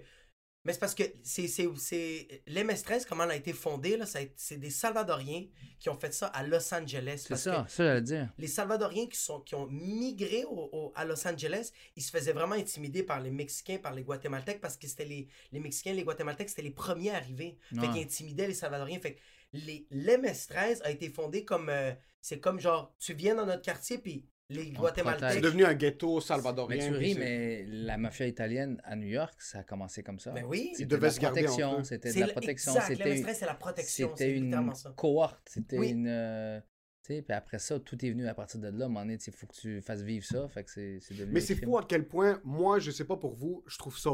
Mais c'est parce que c'est. c'est, c'est... L'MS13, comment elle a été fondée, là, c'est des Salvadoriens qui ont fait ça à Los Angeles. C'est ça, ça j'allais dire. les Salvadoriens qui, sont, qui ont migré au- au- à Los Angeles, ils se faisaient vraiment intimider par les Mexicains, par les Guatémaltèques, parce que c'était les, les Mexicains, les Guatémaltèques, c'était les premiers arrivés. Fait Ouais. qu'ils intimidaient les Salvadoriens. Fait que les, l'MS13 a été fondé comme. euh, c'est comme genre, tu viens dans notre quartier, puis les protège. C'est Guatémaltèques. devenu un ghetto Mais salvadorien. tu puis ris, c'est- mais la mafia italienne à New York, ça a commencé comme ça. Ben oui. C'était Ils de devaient la se garder entre c'était de la protection, c'était l'MS13, c'est la protection. c'était une ça. cohorte, c'était Oui. une euh, tu sais, puis après ça, tout est venu à partir de là. À un moment donné, il faut que tu fasses vivre ça, fait que c'est Mais c'est fou à quel point, moi, je sais pas pour vous, je trouve ça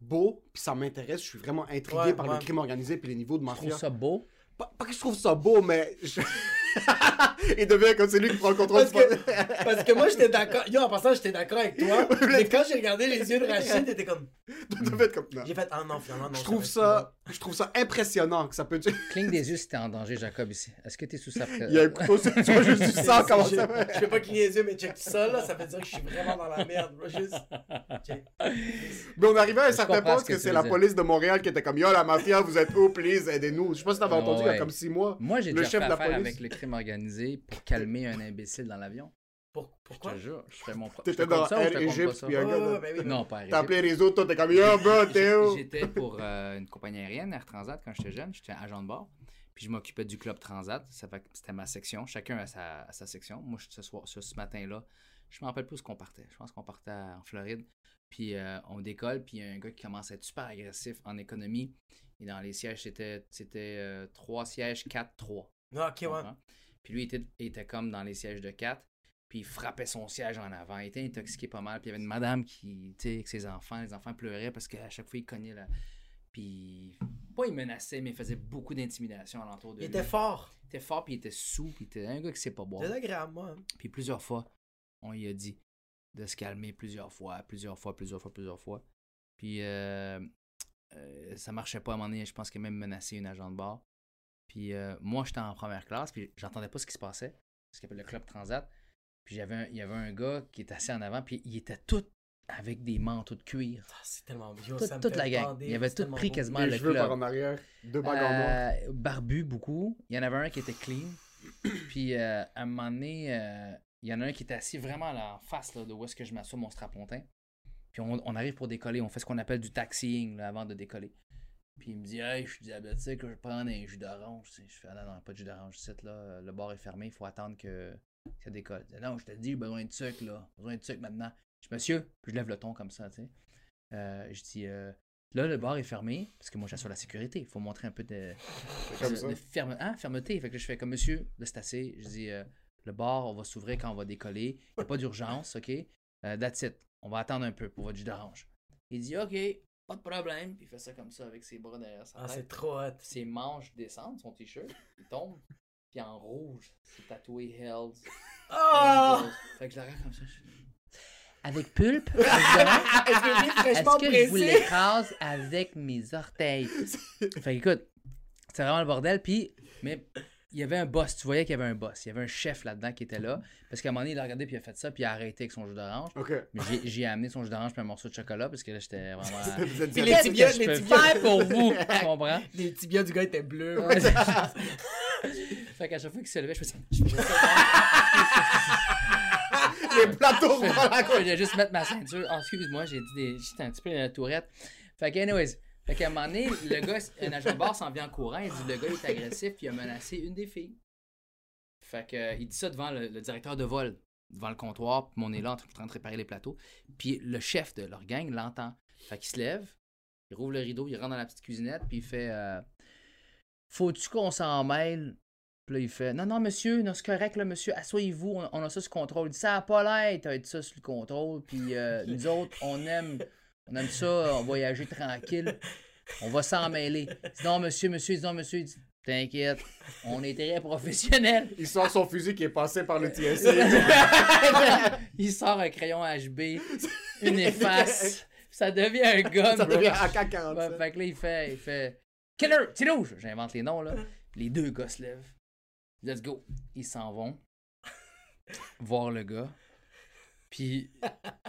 beau, puis ça m'intéresse. Je suis vraiment intrigué Ouais, par ouais. le crime organisé puis les niveaux de Je mafia. trouve ça beau. Pas, pas que je trouve ça beau, mais. je- Il devient comme c'est lui qui prend le contrôle Parce du que, parce que moi, j'étais d'accord. Yo, en passant, j'étais d'accord avec toi. mais quand j'ai regardé les yeux de Rachid, t'étais comme. Tu devais être comme non. J'ai fait, ah non, finalement, non. Je trouve ça, je trouve ça impressionnant que ça peut. Cligne des yeux si t'es en danger, Jacob, ici. Est-ce que t'es sous sa Il y a un couteau, tu vois juste du sang comment je, ça va. je fais pas cligner les yeux, mais check ça, là. Ça veut dire que je suis vraiment dans la merde, bro. Juste. Mais on arrivait à un certain point que c'est la dire. police de Montréal qui était comme Yo, la mafia, vous êtes où, please, aidez-nous. Je sais pas si t'avais Ouais, entendu il y a comme six mois. Moi, j'ai Le déjà chef fait de la affaire police. avec le crime organisé pour calmer un imbécile dans l'avion. Pour, Je pourquoi? te jure, je fais mon propre. T'étais dans Air compte Egypt, pas ça? puis un gars de- ben oui. Non, pas T'as Air appelé les autres, toi, t'es comme Yo, bro, t'es où? J'étais pour euh, une compagnie aérienne, Air Transat, quand j'étais jeune. J'étais agent de bord. Puis je m'occupais du club Transat. Ça fait que c'était ma section. Chacun a sa, a sa section. Moi, je- ce, soir, ce, ce matin-là, je me rappelle plus où qu'on partait. Je pense qu'on partait en Floride. Puis euh, on décolle. Puis il y a un gars qui commence à être super agressif en économie. Et dans les sièges, c'était c'était, euh, trois sièges, 4-3. Ah, ok, ouais. Puis lui, il était, il était comme dans les sièges de 4. Puis il frappait son siège en avant. Il était intoxiqué pas mal. Puis il y avait une madame qui, tu sais, avec ses enfants. Les enfants pleuraient parce qu'à chaque fois, il cognait là. Puis, pas il menaçait, mais il faisait beaucoup d'intimidation alentour de Il lui. était fort. Il était fort, puis il était sous. Puis il était un gars qui sait pas boire. C'est agréable, moi. hein. Puis plusieurs fois, on lui a dit de se calmer plusieurs fois, plusieurs fois, plusieurs fois, plusieurs fois. Puis euh, euh, ça marchait pas à un moment donné. Je pense qu'il a même menacé une agent de bord. Puis euh, moi, j'étais en première classe, puis j'entendais pas ce qui se passait. Ce qu'on appelle le club transat. Puis j'avais un- il y avait un gars qui était assis en avant, puis il était tout avec des manteaux de cuir. Ah, c'est tellement vieux. Toute, ça toute fait la gang. bander, Il avait tout pris beau. quasiment Les le cheveux par club. en arrière, deux bagues en noir. Euh, barbu beaucoup. Il y en avait un qui était clean. Puis euh, à un moment donné, euh, il y en a un qui était assis vraiment là, en face là, de où est-ce que je m'assois mon strapontin. Puis on, on arrive pour décoller. On fait ce qu'on appelle du taxiing là, avant de décoller. Puis il me dit Hey, je suis diabétique, je vais prendre un jus d'orange. Je fais Ah non, non, pas de jus d'orange. là, le bar est fermé, il faut attendre que ça décolle. Dit, non, je te dis, j'ai besoin de sucre là. Besoin de sucre maintenant. Je dis Monsieur, puis je lève le ton comme ça, tu sais. Euh, je dis euh, Là, le bar est fermé, parce que moi j'assure la sécurité. Il faut montrer un peu de, de- ferme- hein, fermeté. Fait que je fais comme monsieur, là c'est assez. Je dis euh, le bar, on va s'ouvrir quand on va décoller. Il n'y a pas d'urgence, OK? Euh, that's it. On va attendre un peu pour votre jus d'orange. Il dit OK, pas de problème. Puis il fait ça comme ça avec ses bras derrière sa Ah, c'est tête. trop hot. Ses manches descendent, son t-shirt, il tombe. Puis en rouge, c'est tatoué Hells. Ah! Angels. Fait que je regarde comme ça. je Avec pulpe, Est-ce que j'ai fraîchement est-ce que je vous l'écrase avec mes orteils? fait que, écoute, c'est vraiment le bordel. Puis, mais il y avait un boss, tu voyais qu'il y avait un boss. Il y avait un chef là-dedans qui était là. Parce qu'à un moment donné, il a regardé puis il a fait ça, puis il a arrêté avec son jus d'orange. Mais j'ai- j'ai amené son jus d'orange puis un morceau de chocolat parce que là, j'étais vraiment. Puis les tibias, je les tibias. pour vous? Tu comprends? Les tibias du gars étaient bleus. Ouais, fait qu'à chaque fois qu'il se levait, je faisais, je faisais ça. Les plateaux Je roulants à faisais juste mettre ma ceinture. Ah, excuse-moi, j'ai dit des... J'étais un petit peu euh, tourette. Fait que, anyways. Fait qu'à un moment donné, le gars, un agent de bar s'en vient en courant. Il dit le gars est agressif, puis il a menacé une des filles. Fait que, euh, il dit ça devant le, le directeur de vol, devant le comptoir, puis on est là en train, en train de réparer les plateaux. Puis le chef de leur gang l'entend. Fait qu'il se lève, il rouvre le rideau, il rentre dans la petite cuisinette, puis il fait euh, Faut-tu qu'on s'en mêle Puis là, il fait Non, non, monsieur, non, c'est correct, là, monsieur, asseyez-vous, on, on a ça sous contrôle. Il dit Ça n'a pas l'air, t'as été ça sous le contrôle, puis euh, nous autres, on aime On aime ça, on va voyager tranquille. On va s'en mêler. Non, monsieur, monsieur, dit, non, monsieur, il dit, t'inquiète, on est très professionnels. Il sort son fusil qui est passé par le TSC. il sort un crayon HB, une efface. Ça devient un gun, Ça bro. devient Ouais, AK-47. fait que là, il fait, il fait Killer, c'est rouge. J'invente les noms, là. Les deux gars se lèvent. Let's go. Ils s'en vont voir le gars. Puis,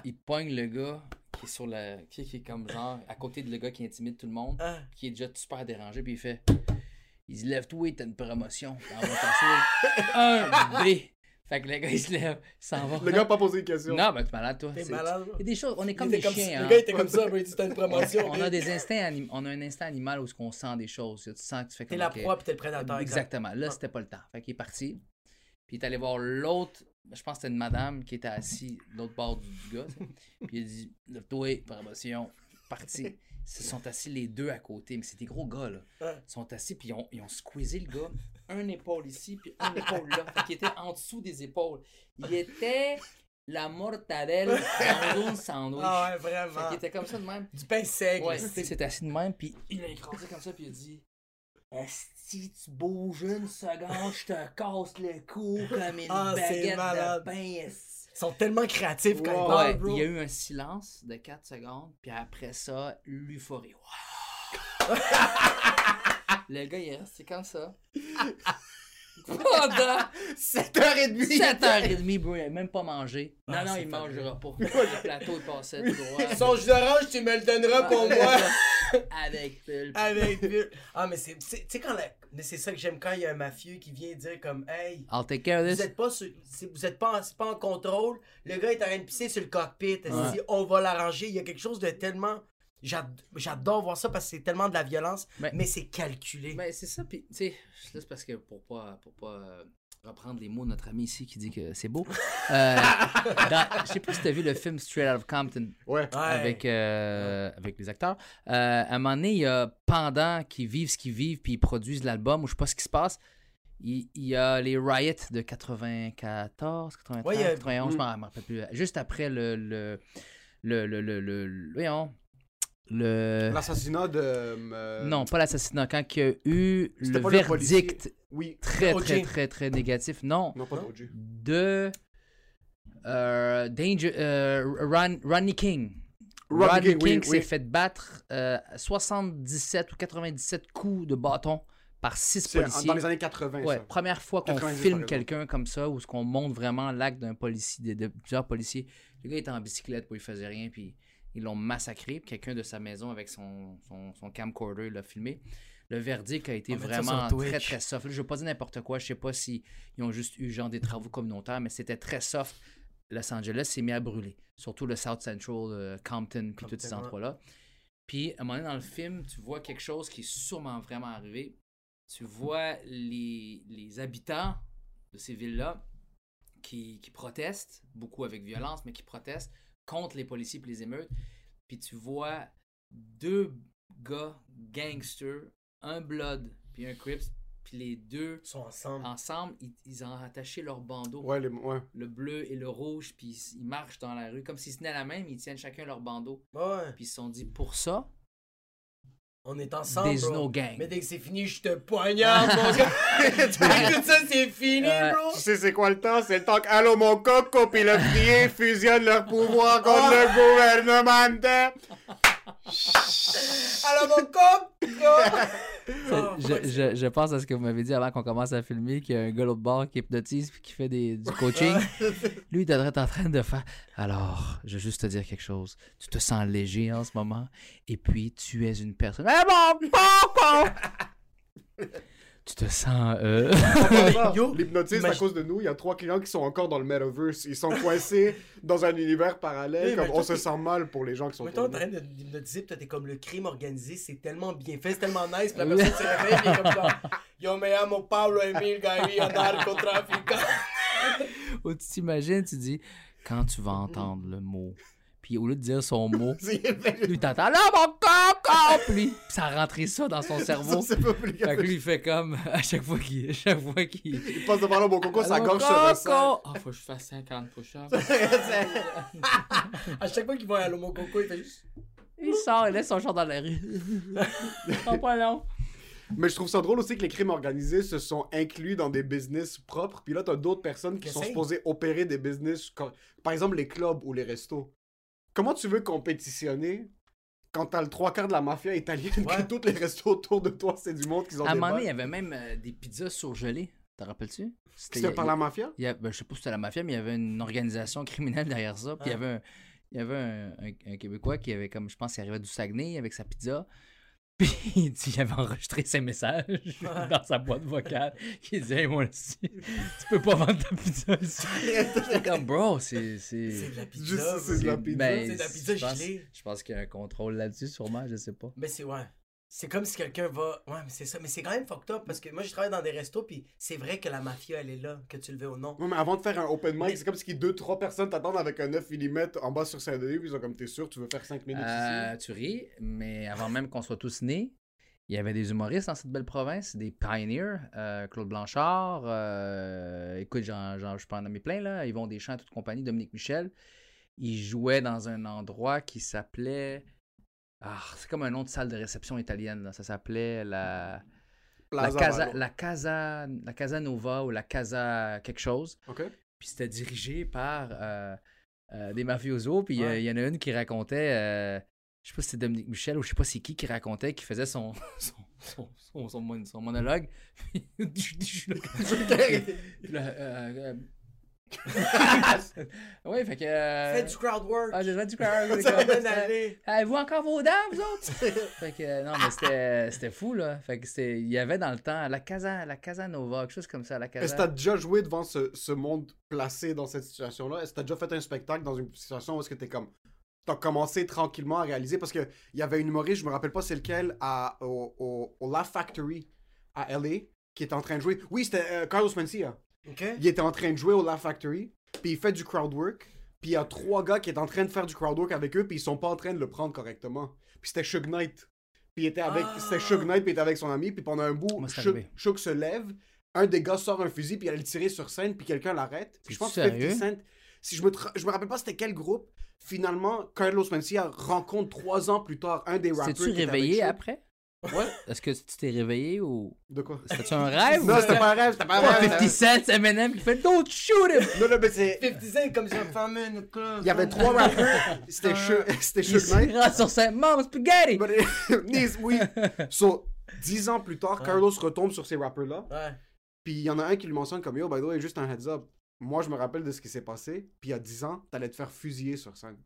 ils pognent le gars qui est sur la. Qui, qui est comme genre à côté de le gars qui intimide tout le monde, Ah. qui est déjà super dérangé. Puis, il fait Il se lève, toi, t'as une promotion. On va. Un B. Fait que le gars, il se lève, il s'en va. Le gars a pas posé de question. Non, ben, t'es malade, toi. T'es C'est- malade. Il y a des choses. On est comme Il des chiens. Le hein. gars était comme ça. Il dit, t'as une promotion. On a des instincts anim- on a un instinct animal où ce qu'on sent des choses. Tu sens que tu fais T'es comme la ok. proie, puis t'es le prédateur. exact. Exactement. Là, c'était pas le temps. Fait qu'il est parti. Puis il est allé voir l'autre. Je pense que c'était une madame qui était assise de l'autre bord du, du gars. Puis il a dit Lève-toi, promotion. Parti. Ils se sont assis les deux à côté. Mais c'est des gros gars, là. Ils sont assis, puis ils ont, ils ont squeezé le gars. Un épaule ici, puis un épaule là. Fait qu'il était en dessous des épaules. Il était la mortadelle dans un sandwich. Ah ouais, Fait vraiment. qu'il était comme ça de même. Du pain sec. Ouais, il s'est assis de même, puis il a écrasé comme ça, puis il a dit Esti, tu bouges une seconde, je te casse le cou comme une Ah, c'est baguette malade. de pain. Ils sont tellement créatifs quand Wow. ils Ouais, parlent, bro. il y a eu un silence de 4 secondes, puis après ça, l'euphorie. Wow. le gars, il est resté comme ça. Pendant 7h30! 7h30, bro, il a même pas mangé. Non, Ah, non, il mangera pas. Le plateau, il passait tout droit. Son jus d'orange, tu me le donneras pour moi. Avec pulpe. Avec Bill. Ah, mais c'est. Tu sais, quand la- mais c'est ça que j'aime quand il y a un mafieux qui vient dire comme, hey. I'll take care of Vous êtes pas sur- vous êtes pas en, pas en contrôle. Le gars est en train de pisser sur le cockpit. On va l'arranger. Il y a quelque chose de tellement. j'ad- J'adore voir ça parce que c'est tellement de la violence, Mais- mais, c'est calculé. Ben, c'est ça, puis, tu sais, c'est parce que pour pas, pour pas euh, reprendre les mots de notre ami ici qui dit que c'est beau. Euh, dans- Je sais pas si t'as vu le film Straight Out of Compton Ouais. Avec, euh, avec les acteurs. Euh, à un moment donné, il y a Pendant qui vivent ce qu'ils vivent, puis ils produisent l'album, ou je sais pas ce qui se passe. Il, il y a les riots de 94, 93, Ouais, il y a- 91, je m'en rappelle plus. Juste après le. le le, le, le, le, le- voyons, le- L'assassinat de. euh, non, pas l'assassinat. Quand il y a eu le verdict Oui. très, très, très, très négatif. Non, Non, pas de euh, Danger, euh, Ron- Rodney King. Rodney King, King, oui, s'est oui. fait battre euh, 77 ou 97 coups de bâton par six policiers. dans les années 80, Ouais, ça. première fois qu'on 90, filme quelqu'un comme ça, où ce qu'on montre vraiment l'acte d'un policier, de, de plusieurs policiers. Le gars était en bicyclette, puis il faisait rien, puis ils l'ont massacré. Quelqu'un de sa maison avec son, son, son camcorder l'a filmé. Le verdict a été On ça vraiment très très soft. Je veux pas dire n'importe quoi. Je sais pas si ils ont juste eu genre des travaux communautaires, mais c'était très soft. Los Angeles s'est mis à brûler, surtout le South Central, euh, Compton, puis tous ces endroits-là. Puis à un moment donné dans le film, tu vois quelque chose qui est sûrement vraiment arrivé tu vois les, les habitants de ces villes-là qui, qui protestent, beaucoup avec violence, mais qui protestent contre les policiers et les émeutes. Puis tu vois deux gars gangsters, un Blood puis un Crips, puis les deux Ils sont ensemble. ensemble, ils, ils ont attaché leur bandeau, Ouais, les... ouais. le bleu et le rouge, puis ils, ils marchent dans la rue comme s'ils se tenaient la mais ils tiennent chacun leur bandeau. Ouais. Puis ils se sont dit, pour ça, On est ensemble. there's bro. no gang. Mais dès que c'est fini, je te poignarde, mon gars. Tout ça, c'est fini, Euh, bro. Tu sais c'est quoi le temps? C'est le temps que Allô mon coco pis le frier fusionnent leur pouvoir contre le gouvernement de... Alors, mon coq! Oh, je, je, je pense à ce que vous m'avez dit avant qu'on commence à filmer, qu'il y a un gars l'autre bord qui hypnotise puis qui fait des, du coaching. Lui, il devrait être en train de faire. Alors, je veux juste te dire quelque chose. Tu te sens léger en ce moment, et puis tu es une personne. Eh bon, bon, bon. Tu te sens. euh, L'hypnotisme, à cause de nous, il y a trois clients qui sont encore dans le metaverse. Ils sont coincés dans un univers parallèle. Comme on se t'es- sent mal pour les gens qui sont Mais toi, en train de nous. de d'hypnotiser, t'es comme le crime organisé, c'est tellement bien fait, c'est tellement nice, la personne se réveille, comme ça. Yo me llamo Pablo Emil Gaviria, narcotrafiquant. Ou tu t'imagines, tu dis, quand tu vas entendre le mot, puis au lieu de dire son mot, lui t'entends là mon coco, puis lui, ça a rentré ça dans son cerveau. Ça, c'est pas plus Fait que lui, il fait comme à chaque fois qu'il. À chaque fois qu'il. Il passe devant là, mon coco, Allô, gorge se resserre. Ah, faut que je fasse 50 push-ups. À chaque fois qu'il voit un Lomo Coco, il fait juste. Il sort, il laisse son char dans la rue. Prends pas long. Mais je trouve ça drôle aussi que les crimes organisés se sont inclus dans des business propres. Puis là, t'as d'autres personnes qui sont supposées opérer des business, par exemple les clubs ou les restos. Comment tu veux compétitionner quand t'as le trois quarts de la mafia italienne Ouais. que tous les restos autour de toi, c'est du monde qui ont À un moment donné, il y avait même euh, des pizzas surgelées. T'en rappelles-tu? C'était par la mafia? il y a- ben, je sais pas si c'était la mafia, mais il y avait une organisation criminelle derrière ça. Puis il y avait, un, il y avait un, un- un Québécois qui avait, comme je pense, il arrivait du Saguenay avec sa pizza. Puis il dit- avait enregistré ses messages dans sa boîte vocale. Qui disait, hey, moi aussi, tu peux pas vendre ta pizza ici. Comme, bro, c'est. C'est de la pizza. c'est de la pizza. Ben, C'est de la pizza je pense- pense qu'il y a un contrôle là-dessus, sûrement, je sais pas. Mais c'est ouais. C'est comme si quelqu'un va. Ouais, mais c'est ça. Mais c'est quand même fucked up parce que moi, je travaille dans des restos, puis c'est vrai que la mafia, elle est là, que tu le veux ou non. Ouais, mais avant de faire un open mic, Mais- c'est comme si deux, trois personnes t'attendent avec un 9 mm en bas sur Saint-Denis, puis ils sont comme, t'es sûr, tu veux faire 5 minutes Euh, tu ris, mais avant même qu'on soit tous nés, il y avait des humoristes dans cette belle province, des pioneers. euh, Claude Blanchard, euh, écoute, j'en, j'en- je peux en nommer plein, là. Yvon Deschamps, toute compagnie, Dominique Michel. Ils jouaient dans un endroit qui s'appelait. Ah, c'est comme un nom de salle de réception italienne, là. Ça s'appelait la. La casa, la casa, la casa Nova ou la Casa quelque chose. Puis c'était dirigé par euh, euh, des mafiosos. Puis euh, il Ouais. y en a une qui racontait, je sais pas si c'était Dominique Michel ou je sais pas c'est qui qui racontait, qui faisait son, son, son, son, son mon- son monologue. Puis là, euh, euh, ouais, fait que. euh, Fais du crowd work. Ah, j'ai fait du crowd. Ça va bien Euh, aller. Avez-vous encore vos dents, vous autres? fait que, euh, non, mais c'était, c'était fou, là. Fait que c'était, il y avait dans le temps la Casa, la Casa Nova, quelque chose comme ça, la Est-ce que Casa. t'as déjà joué devant ce, ce monde placé dans cette situation-là? Est-ce que t'as déjà fait un spectacle dans une situation où est-ce que t'es comme... T'as commencé tranquillement à réaliser, parce que il y avait une humoriste, je me rappelle pas c'est lequel, à, au, au, au Laugh Factory à LA, qui était en train de jouer. Oui, c'était euh, Carlos Mencia. Il était en train de jouer au Laugh Factory, puis il fait du crowd work, puis il y a trois gars qui étaient en train de faire du crowd work avec eux, puis ils sont pas en train de le prendre correctement. Puis c'était Suge Knight. Puis il était avec, Ah. c'était Suge Knight, puis il était avec son ami, puis pendant un bout. Suge se lève, un des gars sort un fusil, puis il allait le tirer sur scène, puis quelqu'un l'arrête. Puis je pense que C'est-tu 50 sérieux? Cent, si je me, tra- je me rappelle pas c'était quel groupe, finalement, Carlos Mencia rencontre trois ans plus tard un des rappers. T'es-tu qui était avec réveillé après? Ouais. Est-ce que tu t'es réveillé ou. De quoi? C'était-tu un rêve? Non, ou c'était pas un rêve, c'était pas un rêve. 50 Cent, c'est Eminem qui fait Don't shoot him! Non, non, mais c'est... 50 Cent, comme j'ai fameux une club. Il y avait trois rappeurs, c'était Suge c'était Il Suge Knight. se sur scène, Mom, spaghetti! Nice, oui. So, dix ans plus tard, Carlos retombe sur ces rappeurs-là. Ouais. Puis il y en a un qui lui mentionne comme Yo, by the way, juste un heads up. Moi, je me rappelle de ce qui s'est passé. Puis il y a 10 ans, t'allais te faire fusiller sur scène.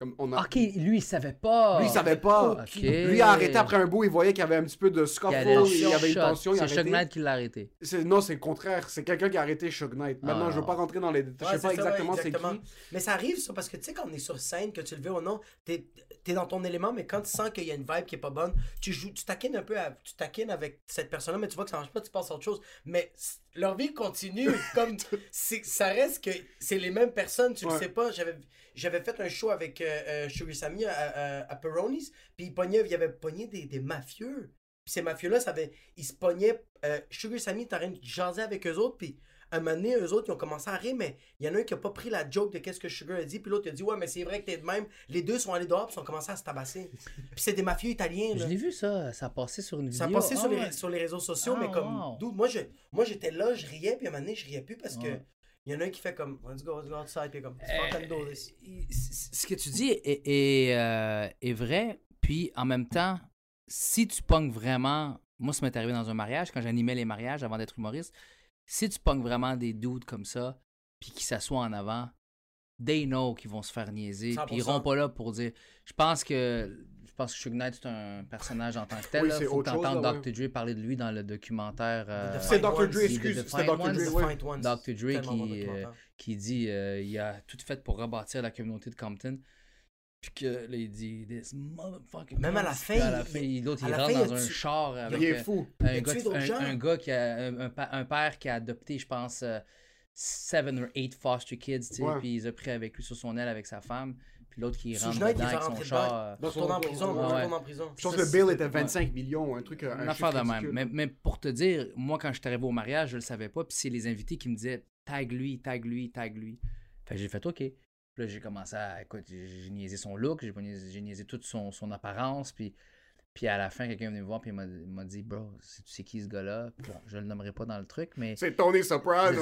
Comme on a... Ok, lui, il savait pas. Lui, il savait pas. Lui, il a arrêté après un bout. Il voyait qu'il y avait un petit peu de avait Il y avait une tension. Il a C'est arrêté. Knight qui l'a arrêté. Non, c'est le contraire. C'est quelqu'un qui a arrêté Shug Knight. Maintenant, Ah. je veux pas rentrer dans les détails. Ouais, je sais pas ça, ouais, exactement c'est exactement. qui. Mais ça arrive, ça, parce que tu sais, quand on est sur scène, que tu le veux ou non, t'es es dans ton élément, mais quand tu sens qu'il y a une vibe qui est pas bonne, tu joues, tu taquines un peu, à- tu taquines avec cette personne-là, mais tu vois que ça marche pas, tu passes à autre chose. Mais leur vie continue, comme ça reste que c'est les mêmes personnes, tu le Ouais. sais pas. J'avais j'avais fait un show avec euh, euh, Sugar Sammy à, à, à Peroni's, puis il, pognait, il avait pogné des, des mafieux. Puis ces mafieux-là, ça avait, ils se pognaient. Euh, Sugar Sammy était en train de jaser avec eux autres, puis un moment donné, eux autres, ils ont commencé à rire, mais il y en a un qui a pas pris la joke de qu'est-ce que Sugar a dit, puis l'autre a dit, ouais, mais c'est vrai que t'es de même. Les deux sont allés dehors, puis ils ont commencé à se tabasser. puis c'est des mafieux italiens, Je l'ai vu ça, ça a passé sur une Ça a vidéo. passé Ah sur, les, ouais. sur les réseaux sociaux, Ah, mais comme. wow. moi, je, moi, j'étais là, je riais, puis à un moment donné, je riais plus parce que. Il y en a un qui fait comme, let's go, let's go outside, puis comme, Euh, ce que tu dis est, est, euh, est vrai, puis en même temps, si tu pognes vraiment. Moi, ça m'est arrivé dans un mariage, quand j'animais les mariages avant d'être humoriste. Si tu pognes vraiment des dudes comme ça, puis qui s'assoient en avant, they know qu'ils vont se faire niaiser, puis ils 100%. iront pas là pour dire. Je pense que. Je pense que Suge Knight, c'est un personnage en tant que tel. Oui, c'est Faut que là, Dr. Dre parler de lui dans le documentaire. euh, C'est Dr. Dre, c'est excuse. Defiant Dr. Dre. Dr. Dre qui, euh, qui dit euh, il a tout fait pour rebâtir la communauté de Compton. Puis que là, il dit This motherfucking. Même à la fin, Puis à la il- fin, il- l'autre, il rentre dans un char avec Il est fou. Il un, gars, qui- d'autres un, gens. un gars qui a un, un père qui a adopté, je pense, euh, seven or eight foster kids, tu puis il les a pris avec lui sur son aile avec sa femme, puis l'autre qui rentre dedans avec son char. euh, Dans Retourne en son- prison, en prison. Je pense que le bill était 25 millions, un truc. Un Une affaire de même. Mais, mais pour te dire, moi, quand je suis arrivé au mariage, je le savais pas. Puis c'est les invités qui me disaient tag lui, tag lui, tag lui. Fait que j'ai fait OK. Puis là, j'ai commencé à. Écoute, j'ai niaisé son look, j'ai niaisé- j'ai niaisé toute son, son apparence. Puis, puis à la fin, quelqu'un est venu me voir, puis il m'a- dit, bro, c'est- tu sais qui ce gars-là? Bon, je le nommerai pas dans le truc, mais. C'est Tony Soprano.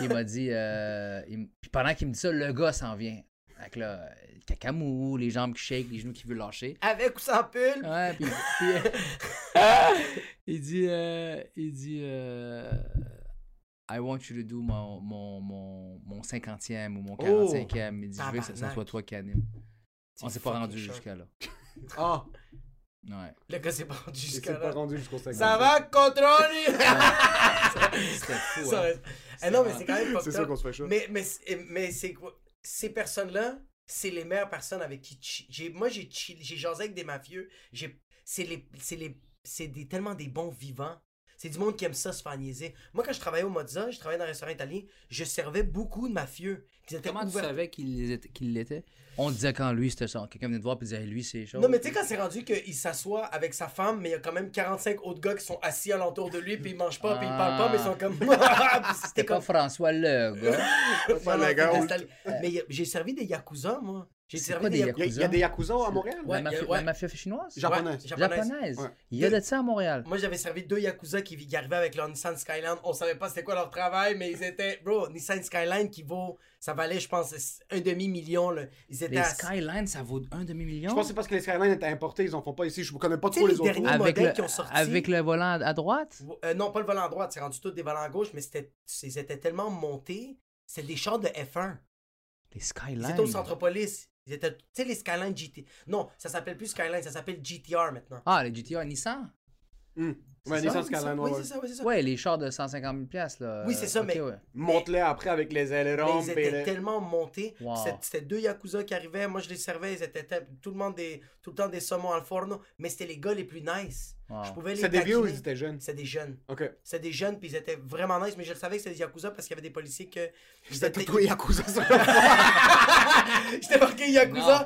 Il m'a dit. euh, il puis pendant qu'il me dit ça, le gars s'en vient. Avec là, euh, le cacamou, les jambes qui shake, les genoux qui veulent lâcher. Avec ou sans pull? Ouais, puis, puis, il dit, euh, il dit, euh, I want you to do mon, mon, mon, mon 50e ou mon 45e. Il dit, je veux que ça, ça soit toi qui anime. On s'est pas rendu jusqu'à là. Ah, Ouais. Le gars s'est pas rendu jusqu'à pas là. rendu jusqu'au 50. Ça va, contrôle? C'était fou. Ça hein. reste- Eh non, mais c'est quand même C'est fucked ça qu'on se fait chaud. Mais, mais, c'est- mais c'est quoi? Ces personnes-là, c'est les meilleures personnes avec qui j'ai Moi, j'ai j'ai jasé avec des mafieux. J'ai- C'est c'est des, tellement des bons vivants. C'est du monde qui aime ça se faire. Moi, quand je travaillais au Mozza, je travaillais dans un restaurant italien, je servais beaucoup de mafieux. Comment tu savais qu'il qu'il l'était? On disait quand lui, c'était ça. Quelqu'un venait te voir et disait, lui, c'est chaud. Non, mais tu sais, quand c'est rendu qu'il s'assoit avec sa femme, mais il y a quand même 45 autres gars qui sont assis alentour de lui, puis ils mangent pas, puis ils parlent pas, mais ils sont comme. Puis C'était C'était pas comme. François le gars. Voilà, les gars, c'était on- installé. Mais j'ai servi des Yakuza, moi. J'ai servi quoi des des Yakuza? Il y, a- il y a des Yakuza à Montréal? Ouais, la, mafia, y a- ouais. la mafia chinoise? Japonaise. Ouais, japonaise. Japonaise. Ouais. Il y a de ça à Montréal. Moi, j'avais servi deux Yakuza qui, qui arrivaient avec leur Nissan Skyline. On savait pas c'était quoi leur travail, mais ils étaient. Bro, Nissan Skyline qui vaut. Ça valait, je pense, un demi-million. Ils étaient Les à- Skylines, ça vaut un demi-million? Je pense que c'est parce que les Skylines étaient importés, ils en font pas ici. Je connais pas trop les les autres. avec modèles le, qui ont sorti. avec le volant à droite? Euh, non, pas le volant à droite, c'est rendu tous des volants à gauche, mais c'était, ils étaient tellement montés. C'était des chars de F1. Les Ils Skylines. étaient au Centropolis. Ils étaient, tu sais, les Skyline GT. Non, ça s'appelle plus Skyline, ça s'appelle GTR maintenant. Ah, les GTR Nissan? Hum. C'est Ouais, oui, ouais, c'est ouais. ça, oui, c'est ça. Ouais, les chars de 150 000 piastres, là. Oui, c'est ça, mais- ouais. Monte-les après avec les ailerons. ils étaient les- tellement montés. Wow. C'était- C'était deux Yakuza qui arrivaient. Moi, je les servais. Ils étaient tout le monde des, tout le temps des saumons al forno. Mais c'était les gars les plus nice. Wow. Je pouvais les C'est des vieux ou ils étaient jeunes? C'était des jeunes. Ok. C'était des jeunes, puis ils étaient vraiment nice. Mais je le savais que c'était des Yakuza parce qu'il y avait des policiers que. ils C'était étaient- tout Yakuza sur J'étais marqué Yakuza.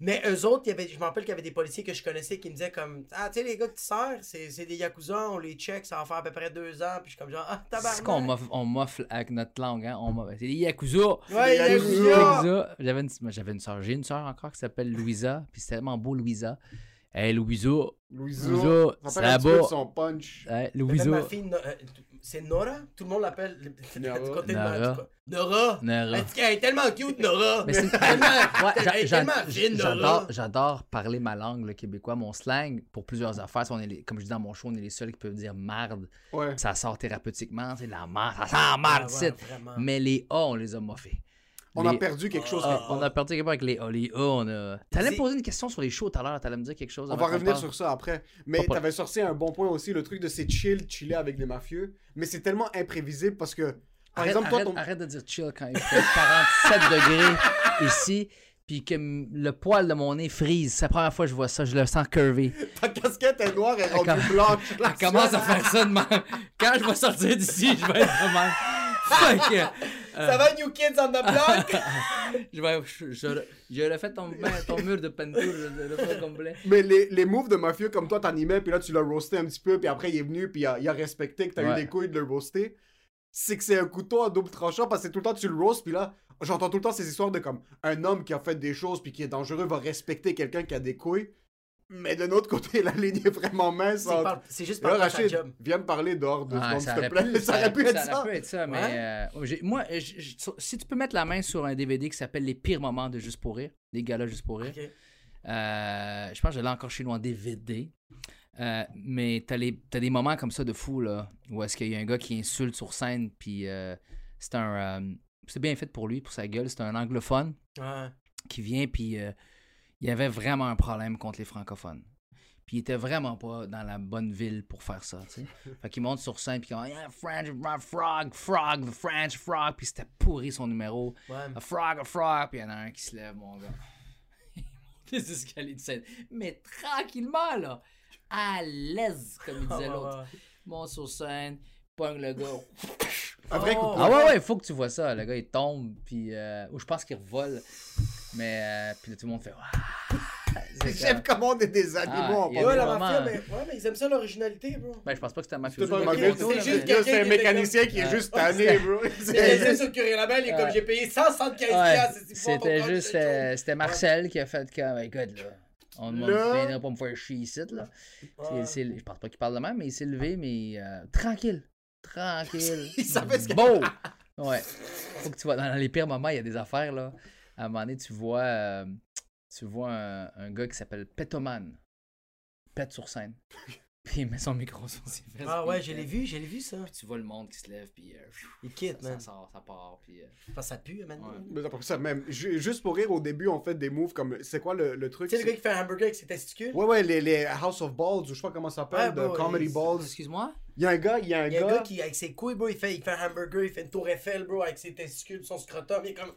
Mais eux autres, il y avait, je me rappelle qu'il y avait des policiers que je connaissais qui me disaient comme Ah, tu sais, les gars que tu sers, c'est c'est des Yakuza, on les check, ça va faire à peu près deux ans. Puis je suis comme genre Ah, tabarnak. C'est qu'on m'offre- avec notre langue, hein? C'est des Yakuza! Ouais, Des Yakuza. Yakuza. J'avais une, j'avais une soeur, j'ai une soeur encore qui s'appelle Louisa, puis c'est tellement beau, Louisa. Hey, peu bat. de son punch. Hey, ma fille, No- euh, c'est Nora? Tout le monde l'appelle. du côté de Nora. Nora. Nora. Elle est tellement cute, Nora. Mais c'est tellement, Ouais, fine, j'adore, Nora. j'adore parler ma langue, le québécois, mon slang, pour plusieurs affaires. On est les- comme je dis dans mon show, on est les seuls qui peuvent dire marde. Ouais. Ça sort thérapeutiquement, c'est la marde, ça sent marde, Ah ouais. Mais les A, on les a moffés. On Les- a perdu quelque chose. Ah, quelque on a perdu quelque part avec les A. Les A, on a. T'allais me poser une question sur les shows tout à l'heure, t'allais me dire quelque chose. On va revenir sur ça après. Mais t'avais sorti un bon point aussi, le truc de c'est chill, chiller avec des mafieux. Mais c'est tellement imprévisible parce que, par arrête, exemple, toi, arrête, ton... arrête de dire chill quand il fait 47 degrés ici, puis que le poil de mon nez frise. C'est la première fois que je vois ça, je le sens curvé. ta casquette est noire et rendue Quand- blanche. Elle commence à faire ça de même. Quand je vais sortir d'ici, je vais être même. Fuck! euh, Ça va, New Kids on the Block? Je vais. Je, je, le ton, ben, ton mur de peinture, je le fais complet. Mais les, les moves de mafieux comme toi, t'animais, puis là, tu l'as roasté un petit peu, puis après, il est venu, puis il a, il a respecté que t'as eu des couilles de le roaster. C'est que c'est un couteau à double tranchant, parce que tout le temps, tu le roastes, puis là, j'entends tout le temps ces histoires de comme un homme qui a fait des choses, puis qui est dangereux, va respecter quelqu'un qui a des couilles. Mais de l'autre côté, la ligne est vraiment mince. C'est entre- par- C'est juste Là, par rapport à sa Rachid, job. viens me parler dehors deux Ah, secondes, ça, s'il te aurait plaît. pu, ça aurait pu être ça. aurait pu être ça, mais euh, j'ai- moi, je- je- si tu peux mettre la main sur un DVD qui s'appelle Les pires moments de Juste pour rire, les gars-là Juste pour rire, Ok. euh, je pense que je l'ai encore chez nous en DVD. Euh, mais t'as, les, t'as des moments comme ça de fou, là, où est-ce qu'il y a un gars qui insulte sur scène, puis euh, c'est un... euh, c'est bien fait pour lui, pour sa gueule, c'est un anglophone Ouais. qui vient, puis euh, il y avait vraiment un problème contre les francophones. Puis il était vraiment pas dans la bonne ville pour faire ça, tu sais. fait qu'il monte sur scène, puis il dit yeah, French, frog, frog, the French frog, puis c'était pourri son numéro. Ouais. A frog, a frog, puis il y en a un qui se lève, mon gars. Il monte les escaliers de scène. Mais tranquillement, là. À l'aise, comme il disait l'autre. Monte sur scène, pogne le gars. Un vrai coup de Oh. Ah ouais, ouais, il faut que tu vois ça. Le gars, il tombe, puis... Euh, ou je pense qu'il revole. Mais... euh, puis là, tout le monde fait... Ah! C'est J'aime comme- comment on est des animaux Ouais, la mafia, mais, ouais, mais ils aiment ça l'originalité, bro. Ben, je pense pas que c'était un C'est un est c'est c'est juste quelqu'un un mécanicien qui est juste tanné, bro. C'était juste au curé label, il est comme j'ai payé 175 Ouais, piastres, c'est si fort, C'était ton juste, euh, c'était Marcel qui a fait comme, écoute, là, on ne viendra pas me faire chier ici, là. C'est- Ouais. c'est- je pense pas qu'il parle de même, mais il s'est levé, mais euh, tranquille, tranquille. Il savait ce qu'il- Beau! Ouais. Faut que tu vois, dans les pires moments, il y a des affaires, là. À un moment donné, tu vois, euh, tu vois un, un gars qui s'appelle Petoman. Pète sur scène. Puis il met son micro sur ses fesses. Ah ouais, je l'ai vu, je l'ai vu ça. Puis tu vois le monde qui se lève, puis euh, Il quitte, ça, man. ça sort, ça part, puis... euh, Enfin, ça pue, man. Ouais. Mais ça, même. ju- Juste pour rire, au début, on fait des moves comme. C'est quoi le, le truc? Tu sais, le gars qui fait un hamburger avec ses testicules? Ouais, ouais, les, les House of Balls, ou je sais pas comment ça s'appelle, Ouais, de Comedy Balls. Excuse-moi? Il y a un gars, il y a un Il y a un gars. gars qui, avec ses couilles, bro, il fait, il fait un hamburger, il fait une tour Eiffel, bro, avec ses testicules, son scrotum, il est comme...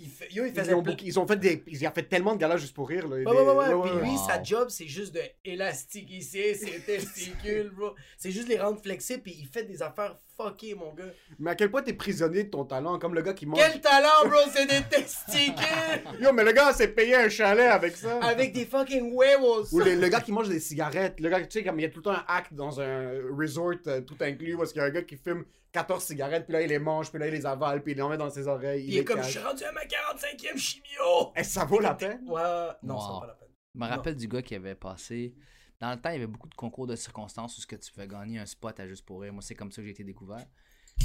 Il fait, yo, il faisait Ils ont, ils ont fait des. Ils ont fait tellement de galas juste pour rire, là. Ouais, ouais, ouais, ouais. Puis lui, Wow. sa job, c'est juste de élastiquer ses testicules, bro. C'est juste les rendre flexibles, puis il fait des affaires fuckées, mon gars. Mais à quel point t'es prisonnier de ton talent, comme le gars qui mange. Quel talent, bro, c'est des testicules! Yo, mais le gars s'est payé un chalet avec ça. avec des fucking huevos! Ou le, le gars qui mange des cigarettes. Le gars, tu sais, comme il y a tout le temps un hack dans un resort euh, tout inclus, parce qu'il y a un gars qui fume 14 cigarettes, puis là il les mange, puis là il les avale, puis il les met dans ses oreilles. Puis il est comme, cache. je suis rendu à ma 45e chimio! Eh, ça vaut la peine? Ouais, non, ça vaut pas la peine. Je me rappelle du gars qui avait passé. Dans le temps, il y avait beaucoup de concours de circonstances où ce que tu pouvais gagner un spot à juste pour rire. Moi, c'est comme ça que j'ai été découvert.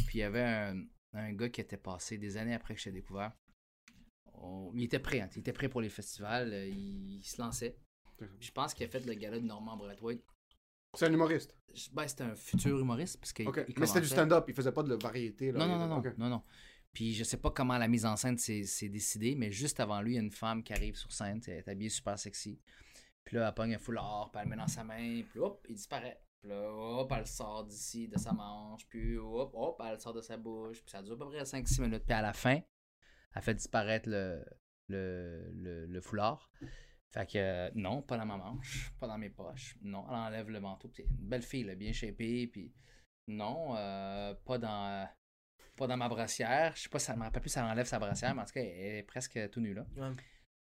Puis il y avait un, un gars qui était passé des années après que j'étais découvert. On- il était prêt, hein, il était prêt pour les festivals, euh, il, il se lançait. Je pense qu'il a fait le gala de Norman Brathwaite. C'est un humoriste. Ben, c'était un futur humoriste. Parce qu'il Ok. il Mais c'était du stand-up, il faisait pas de variété. Là. non, non, non, non, non, non. Puis je sais pas comment la mise en scène s'est s'est décidée, mais juste avant lui, il y a une femme qui arrive sur scène, elle est habillée super sexy. Puis là, elle pogne un foulard, puis elle le met dans sa main, puis hop, il disparaît. Puis là, hop, elle sort d'ici, de sa manche, puis hop, hop, elle sort de sa bouche, puis ça dure à peu près 5-6 minutes. Puis à la fin, elle fait disparaître le, le, le, foulard. Fait que euh, non, pas dans ma manche, pas dans mes poches. Non, elle enlève le manteau. C'est une belle fille, bien shapée, puis non, euh, pas dans... pas dans ma brassière. Je sais pas, ça me rappelle plus elle enlève sa brassière, mais en tout cas, elle est presque tout nue là. Ouais.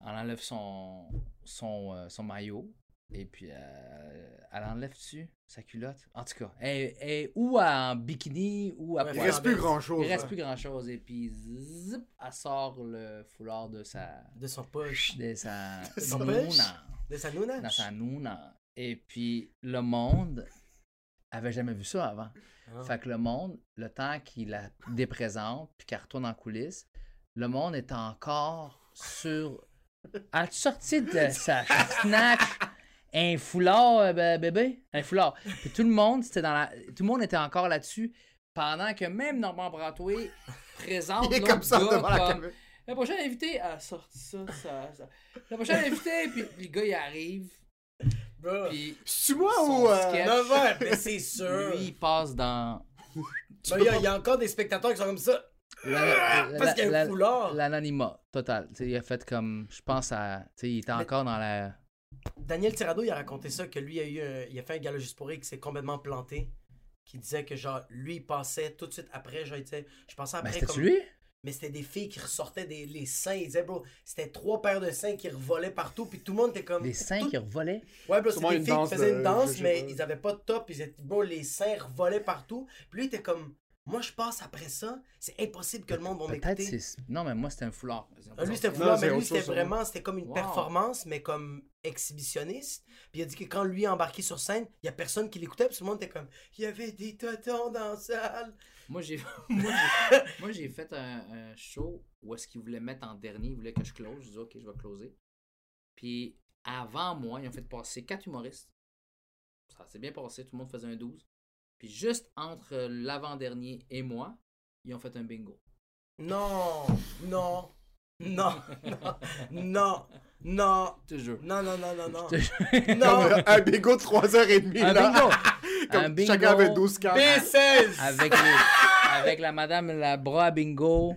Elle enlève son, son, euh, son maillot. Et puis, euh, elle enlève-tu sa culotte? En tout cas, elle, elle est ou en bikini ou à Ouais, Il reste plus baisse. grand-chose. Il reste plus grand-chose. Et puis, zip, elle sort le foulard de sa... De son poche. De sa... son nouna. poche? De sa nouna? Dans sa nouna. Et puis, le monde avait jamais vu ça avant. Ah. Fait que le monde, le temps qu'il la déprésente, puis qu'elle retourne en coulisses, le monde est encore sur. As-tu sorti de sa snatch un foulard, euh, bé- bébé? Un foulard. Puis tout le monde, c'était dans la. Tout le monde était encore là-dessus. Pendant que même Normand Bratois présente. Il est l'autre comme ça gars devant la comme, caméra. La prochaine invitée a sorti ça, ça, ça. La prochaine invitée, puis le gars il arrive, Bro. puis C'est moi ou. euh, sketch, Non, ouais, mais c'est sûr. lui il passe dans. Ben, Il y, a- il y a encore des spectateurs qui sont comme ça. Parce qu'il y a un la- foulard. L'anonymat total. Tu sais, il a fait comme. Je pense à. Tu sais, il était encore dans la. Daniel Tirado, il a raconté ça, que lui, il a, eu un- il a fait un gala juste pour rire qui s'est complètement planté. Qui disait que, genre, lui, il passait tout de suite après, genre, il disait, je pensais après c'était-tu comme... lui? Mais c'était des filles qui ressortaient des les seins. Il disait, bro, c'était trois paires de seins qui revolaient partout, puis tout le monde était comme... Les seins tout- qui revolaient? Ouais, bro, c'était des une filles danse qui faisaient de- une danse, mais ils avaient pas de top, ils étaient, bro, les seins revolaient partout. Puis lui, il était comme, moi, je passe après ça, c'est impossible que le monde va Peut-être m'écouter. c'est. Non, mais moi, c'était un foulard. Ah, Lui, c'était Non, foulard, mais lui, c'était vraiment, c'était comme une Wow. performance, mais comme exhibitionniste. Puis il a dit que quand lui est embarqué sur scène, il y a personne qui l'écoutait, puis tout le monde était comme, il y avait des totons dans la salle. Moi, j'ai moi, j'ai- moi, j'ai fait un, un show où est-ce qu'ils voulaient mettre en dernier, ils voulaient que je close. Je dis, OK, je vais closer. Puis avant moi, ils ont fait passer quatre humoristes. Ça s'est bien passé, tout le monde faisait un 12. Puis juste entre l'avant-dernier et moi, ils ont fait un bingo. Non, non, non, non, non, non, Toujours. non, non, non, non, non. Non, euh, un bingo de 3h30 Un là. bingo! Comme un bingo Chacun avait 12 cartes. B16! avec, les- avec la madame la bras bingo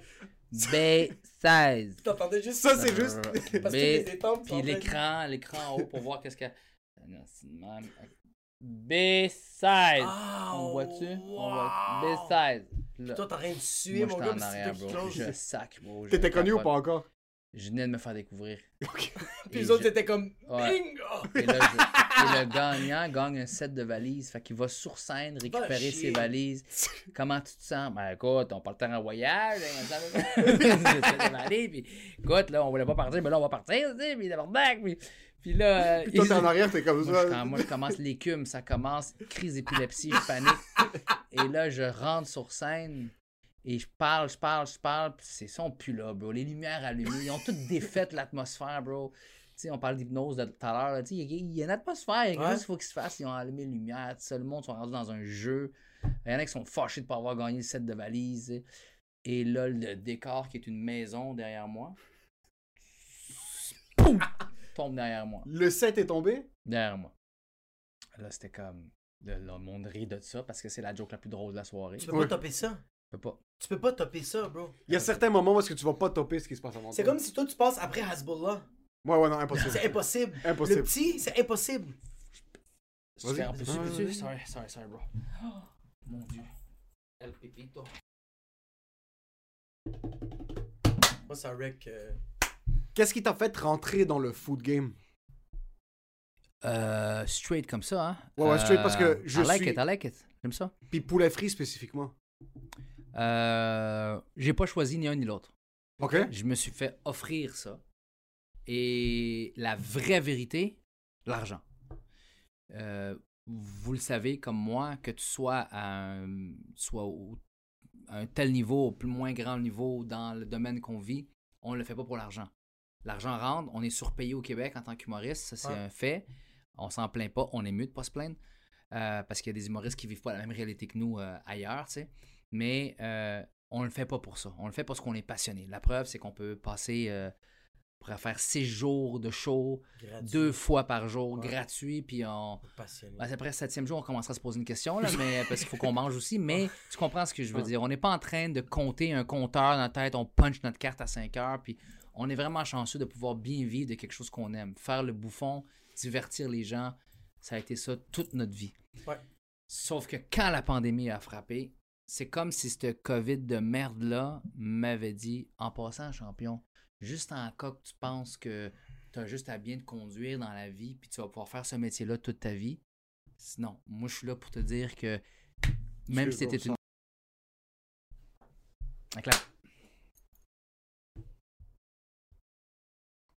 B16. T'entendais juste Ça, c'est juste. Parce que les étampes puis l'écran, l'écran en haut pour voir qu'est-ce qu'il y a. Non, c'est. B16. Ah, On voit-tu? On wow. voit B16. Là, Toi, t'es en train de suer, moi, mon j'étais gars, en arrière, bro. close. Je sac, bro. je T'étais connu ou pas encore? Je venais de me faire découvrir. Puis les autres je- étaient comme Ouais. bingo! Et, là, je- et le gagnant gagne un set de valises. Fait qu'il va sur scène récupérer ses valises. Comment tu te sens? Ben écoute, on part le temps en voyage. hein, on valises, puis écoute, là, on voulait pas partir, mais là, on va partir, puis tabarnak, puis, puis là... Puis toi, il- t'es en arrière, t'es comme moi, je, ça. quand- moi, je commence l'écume, ça commence, crise d'épilepsie, je panique. Et là, je rentre sur scène et je parle, je parle, je parle, puis c'est ça, on pue là, bro. Les lumières allumées, ils ont toutes défait l'atmosphère, bro. Tu sais, on parle d'hypnose de tout à l'heure, il y, a- il y a une atmosphère, il y a quelque Ouais. chose qu'il faut qu'ils se fassent, ils ont allumé les lumières, tout le monde sont rendus dans un jeu. Il y en a qui sont fâchés de ne pas avoir gagné le set de sais. Et là, le décor qui est une maison derrière moi, poum, tombe derrière moi Le set est tombé? derrière moi. Là, c'était comme. Le, le monde rit de ça parce que c'est la joke la plus drôle de la soirée. Tu peux Ouais. pas topper ça. Je peux pas. Tu peux pas topper ça, bro. Il y a certains moments où est-ce que tu vas pas topper ce qui se passe avant C'est comme si toi tu passes après Hasbullah. Ouais, ouais, non, impossible. C'est impossible. Impossible. Le petit, c'est impossible. Vas-y. Sorry, sorry, sorry, bro. Oh, mon dieu. El Pepito. Moi, ça wreck. euh, Qu'est-ce qui t'a fait rentrer dans le food game? Euh, straight comme ça, hein? Ouais, ouais, straight, parce que je I like suis- it, I like it. J'aime ça. Puis poulet frit spécifiquement. Euh, j'ai pas choisi ni un ni l'autre. Ok? Je me suis fait offrir ça. Et la vraie vérité, l'argent. Euh, vous le savez comme moi, que tu sois à un, au- à un tel niveau, au plus moins grand niveau dans le domaine qu'on vit, on ne le fait pas pour l'argent. L'argent rentre, on est surpayé au Québec en tant qu'humoriste, ça c'est Ouais. un fait. On s'en plaint pas, on est mieux de pas se plaindre. euh, parce qu'il y a des humoristes qui vivent pas la même réalité que nous euh, ailleurs, tu sais. Mais euh, on le fait pas pour ça. On le fait parce qu'on est passionné. La preuve, c'est qu'on peut passer, on pourrait faire six jours de show, gratuit. deux fois par jour, Ouais. gratuit, puis on... Passionné. Ben, après le septième jour, on commencera à se poser une question, là, mais, parce qu'il faut qu'on mange aussi. Mais tu comprends ce que je veux dire. On n'est pas en train de compter un compteur dans la tête, on punch notre carte à 5 heures, puis on est vraiment chanceux de pouvoir bien vivre de quelque chose qu'on aime. Faire le bouffon, divertir les gens, ça a été ça toute notre vie. Ouais. Sauf que quand la pandémie a frappé, c'est comme si ce COVID de merde-là m'avait dit en passant, champion, juste en cas que tu penses que tu as juste à bien te conduire dans la vie puis tu vas pouvoir faire ce métier-là toute ta vie. Sinon, moi je suis là pour te dire que même si c'était une. Que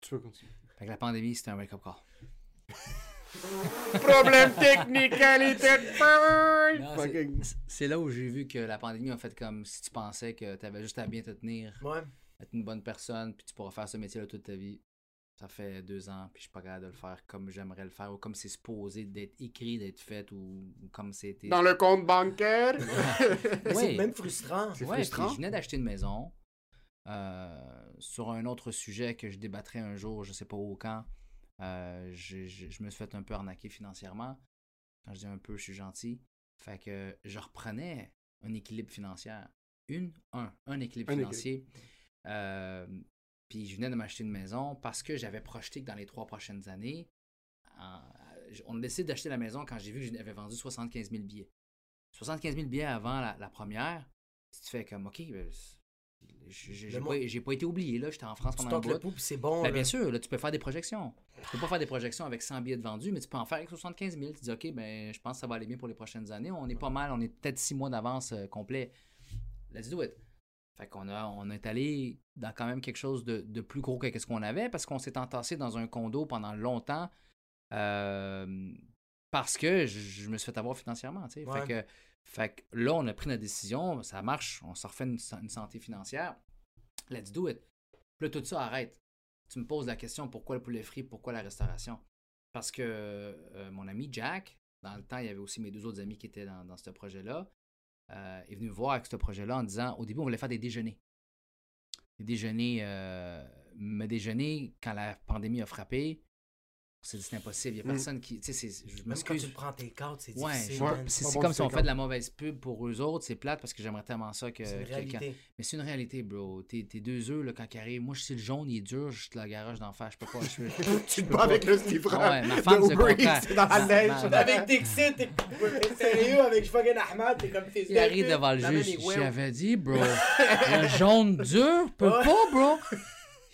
Tu peux continuer? fait que la pandémie, c'était un wake-up call. Problème technique, qualité de c'est- là où j'ai vu que la pandémie a fait comme si tu pensais que tu avais juste à bien te tenir, Ouais. être une bonne personne, puis tu pourras faire ce métier-là toute ta vie. Ça fait deux ans, puis je suis pas capable de le faire comme j'aimerais le faire, ou comme c'est supposé d'être écrit, d'être fait, ou, ou comme c'était. Dans le compte bancaire? Oui. C'est même frustrant. C'est Ouais, frustrant. puis je venais d'acheter une maison. Euh, sur un autre sujet que je débattrai un jour, je sais pas où quand, euh, je, je- je me suis fait un peu arnaquer financièrement. Quand je dis un peu, je suis gentil. Fait que je reprenais un équilibre financier. Une, un, un équilibre Un financier. Euh, puis je venais de m'acheter une maison parce que j'avais projeté que dans les trois prochaines années, on a décidé d'acheter la maison quand j'ai vu que j'avais vendu 75 000 billets. 75 000 billets avant la, la première, tu te fais comme, OK, ben, j'ai pas, pas été oublié, là, j'étais en France Tu pendant un tentes le bout. c'est bon. Ben, bien sûr, là, tu peux faire des projections. Tu peux pas faire des projections avec 100 billets de vendus, mais tu peux en faire avec 75 000. Tu dis, OK, ben, je pense que ça va aller bien pour les prochaines années. On est pas mal, on est peut-être six mois d'avance euh, complet. Let's do it. Fait qu'on a, on est allé dans quand même quelque chose de, de plus gros que ce qu'on avait parce qu'on s'est entassé dans un condo pendant longtemps euh, parce que je, je me suis fait avoir financièrement. tu sais. Ouais. Fait, que, fait que là, on a pris notre décision, ça marche, on se refait une, sa- une santé financière. Let's do it. Puis là, tout ça arrête. Tu me poses la question pourquoi le poulet frit, pourquoi la restauration? Parce que euh, mon ami Jack, dans le temps, il y avait aussi mes deux autres amis qui étaient dans, ce projet-là, euh, est venu me voir avec ce projet-là en disant au début, on voulait faire des déjeuners. Des déjeuners, euh, me déjeuner quand la pandémie a frappé. C'est impossible. Il n'y a Mm. personne qui. Tu sais, c'est- je Même quand tu te prends tes cartes, c'est Ouais, difficile. man. c'est bon comme si on fait de la mauvaise pub pour eux autres. C'est plate parce que j'aimerais tellement ça que. C'est une que- réalité. mais c'est une réalité, bro. Tes, deux œufs, là, quand ils arrivent, moi, je suis le jaune, il est dur, je suis la garage d'en face. Je peux pas. Je, Tu te bats pas. avec le livreur. Ah ouais, ma de femme, contraire. Eats dans la neige. ma- ma- Avec Dixit, t'es t'es sérieux avec fucking Ahmad, t'es comme tes Il arrive devant le juge. J'avais dit, bro, le jaune dur, peut Ouais. pas, bro.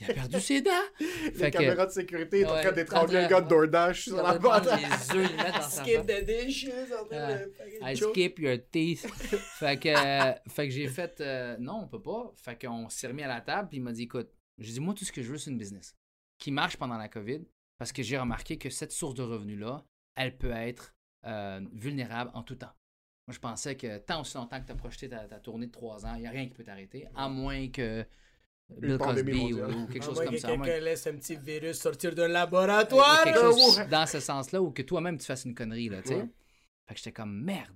Il a perdu ses dents. Les que- caméras de sécurité, il est en Ouais, train d'étrangler train- gars de DoorDash sur Il la boîte. les dans sa Skip the dishes en train de I skip your teeth. fait que, euh, fait que j'ai fait euh, non, on peut pas. Fait qu'on s'est remis à la table, puis il m'a dit écoute, j'ai dit moi tout ce que je veux c'est une business qui marche pendant la COVID parce que j'ai remarqué que cette source de revenus là, elle peut être euh, vulnérable en tout temps. Moi, je pensais que tant aussi longtemps que tu as projeté ta, ta tournée de trois ans, il n'y a rien qui peut t'arrêter, à moins que Bill Cosby ou, quelque À chose comme que ça. quelqu'un laisse un petit virus sortir d'un laboratoire. chose ouais. dans ce sens-là ou que toi-même tu fasses une connerie, là, tu sais. Ouais. Fait que j'étais comme merde.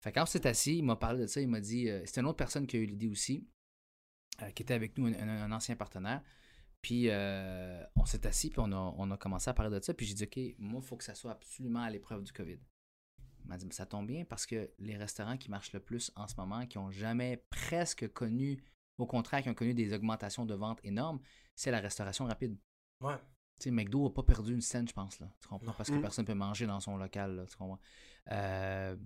Fait que quand on s'est assis, il m'a parlé de ça, il m'a dit, euh, c'était une autre personne qui a eu l'idée aussi, euh, qui était avec nous, un, un- un ancien partenaire. Puis euh, on s'est assis, puis on a, on a commencé à parler de ça, puis j'ai dit, OK, moi, il faut que ça soit absolument à l'épreuve du COVID. Il m'a dit, mais ça tombe bien parce que les restaurants qui marchent le plus en ce moment, qui ont jamais presque connu, au contraire, qui ont connu des augmentations de ventes énormes, c'est la restauration rapide. Ouais. Tu sais, McDo n'a pas perdu une scène, je pense, là. Tu comprends? Parce que Mm. personne ne peut manger dans son local, là, tu comprends? Euh,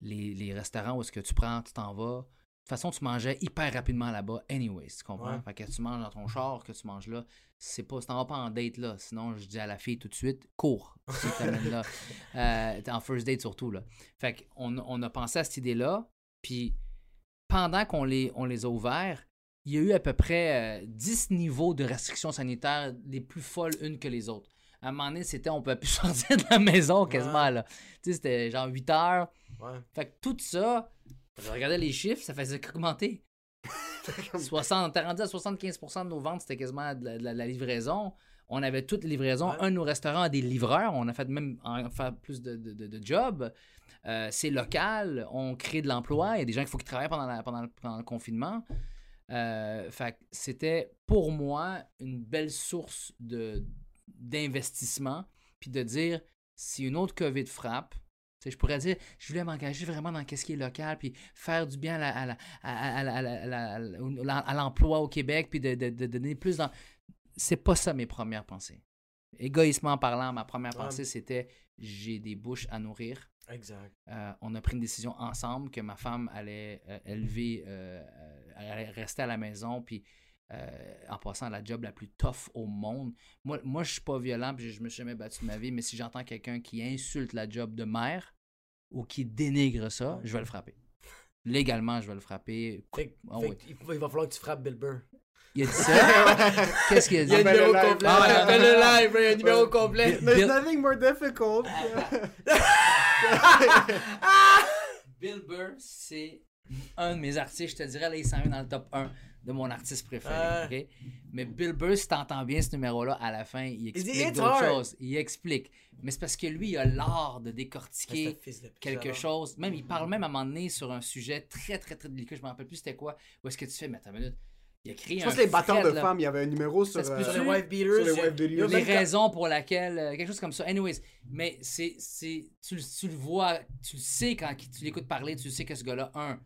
les, les restaurants où est-ce que tu prends, tu t'en vas. De toute façon, tu mangeais hyper rapidement là-bas, anyways, tu comprends? Ouais. Fait que tu manges dans ton char, que tu manges là, c'est pas, tu t'en vas pas en date là. Sinon, je dis à la fille tout de suite, cours. Si tu t'amènes là. Euh, en first date surtout, là. Fait qu'on on a pensé à cette idée-là, puis pendant qu'on les, on les a ouverts, il y a eu à peu près euh, 10 niveaux de restrictions sanitaires, les plus folles une que les autres. À un moment donné, c'était on peut plus sortir de la maison quasiment, là. Tu sais, c'était genre 8 heures. Ouais. Fait que tout ça, je regardais les chiffres, ça faisait qu'augmenter. 60, on était rendu à 75% de nos ventes, c'était quasiment de la, de livraison. On avait toutes les livraisons. Ouais. Un de nos restaurants a des livreurs. On a fait même plus de, de, de- de jobs. Euh, c'est local. On crée de l'emploi. Il y a des gens qu'il faut qu'ils travaillent pendant, la- pendant, le, pendant le confinement. Euh, fait c'était pour moi une belle source de, d'investissement. Puis de dire, si une autre COVID frappe, je pourrais dire, je voulais m'engager vraiment dans ce qui est local, puis faire du bien à, l'emploi au Québec, puis de, de- de donner plus dans... C'est pas ça mes premières pensées. Égoïstement parlant, ma première pensée, c'était j'ai des bouches à nourrir. Exact. Euh, on a pris une décision ensemble que ma femme allait euh, élever, euh, rester à la maison, puis euh, en passant à la job la plus tough au monde. Moi, moi je suis pas violent, puis je, je me suis jamais battu de ma vie, mais si j'entends quelqu'un qui insulte la job de mère ou qui dénigre ça, je vais le frapper. Légalement, je vais le frapper. Fait, Ah fait oui. que il, il va falloir que tu frappes Bill Burr. Il a dit ça? Qu'est-ce qu'il a Il y a un dit? Numéro complet. Ah, ouais. Le live, bro, il y a un numéro complet. There's Bill- nothing more difficult. Bill Burr, c'est un de mes artistes. Je te dirais, là, il s'en vient dans le top 1 de mon artiste préféré. ok? Mais Bill Burr, si t'entends bien ce numéro-là, à la fin, il explique It's d'autres choses. Il explique. Mais c'est parce que lui, il a l'art de décortiquer un de quelque chose. Même, il parle même à un moment donné sur un sujet très, très, très délicat. Je me rappelle plus c'était quoi. Où est-ce que tu fais, mais attends une minute. Il a créé Je un pense que les batteurs thread, de là. femmes, il y avait un numéro sur, euh, Sur les wife beaters. sur les wife beaters. les raisons pour laquelle euh, quelque chose comme ça anyways mais c'est c'est tu, le- tu le vois tu le sais quand tu l'écoutes parler tu sais que ce gars-là un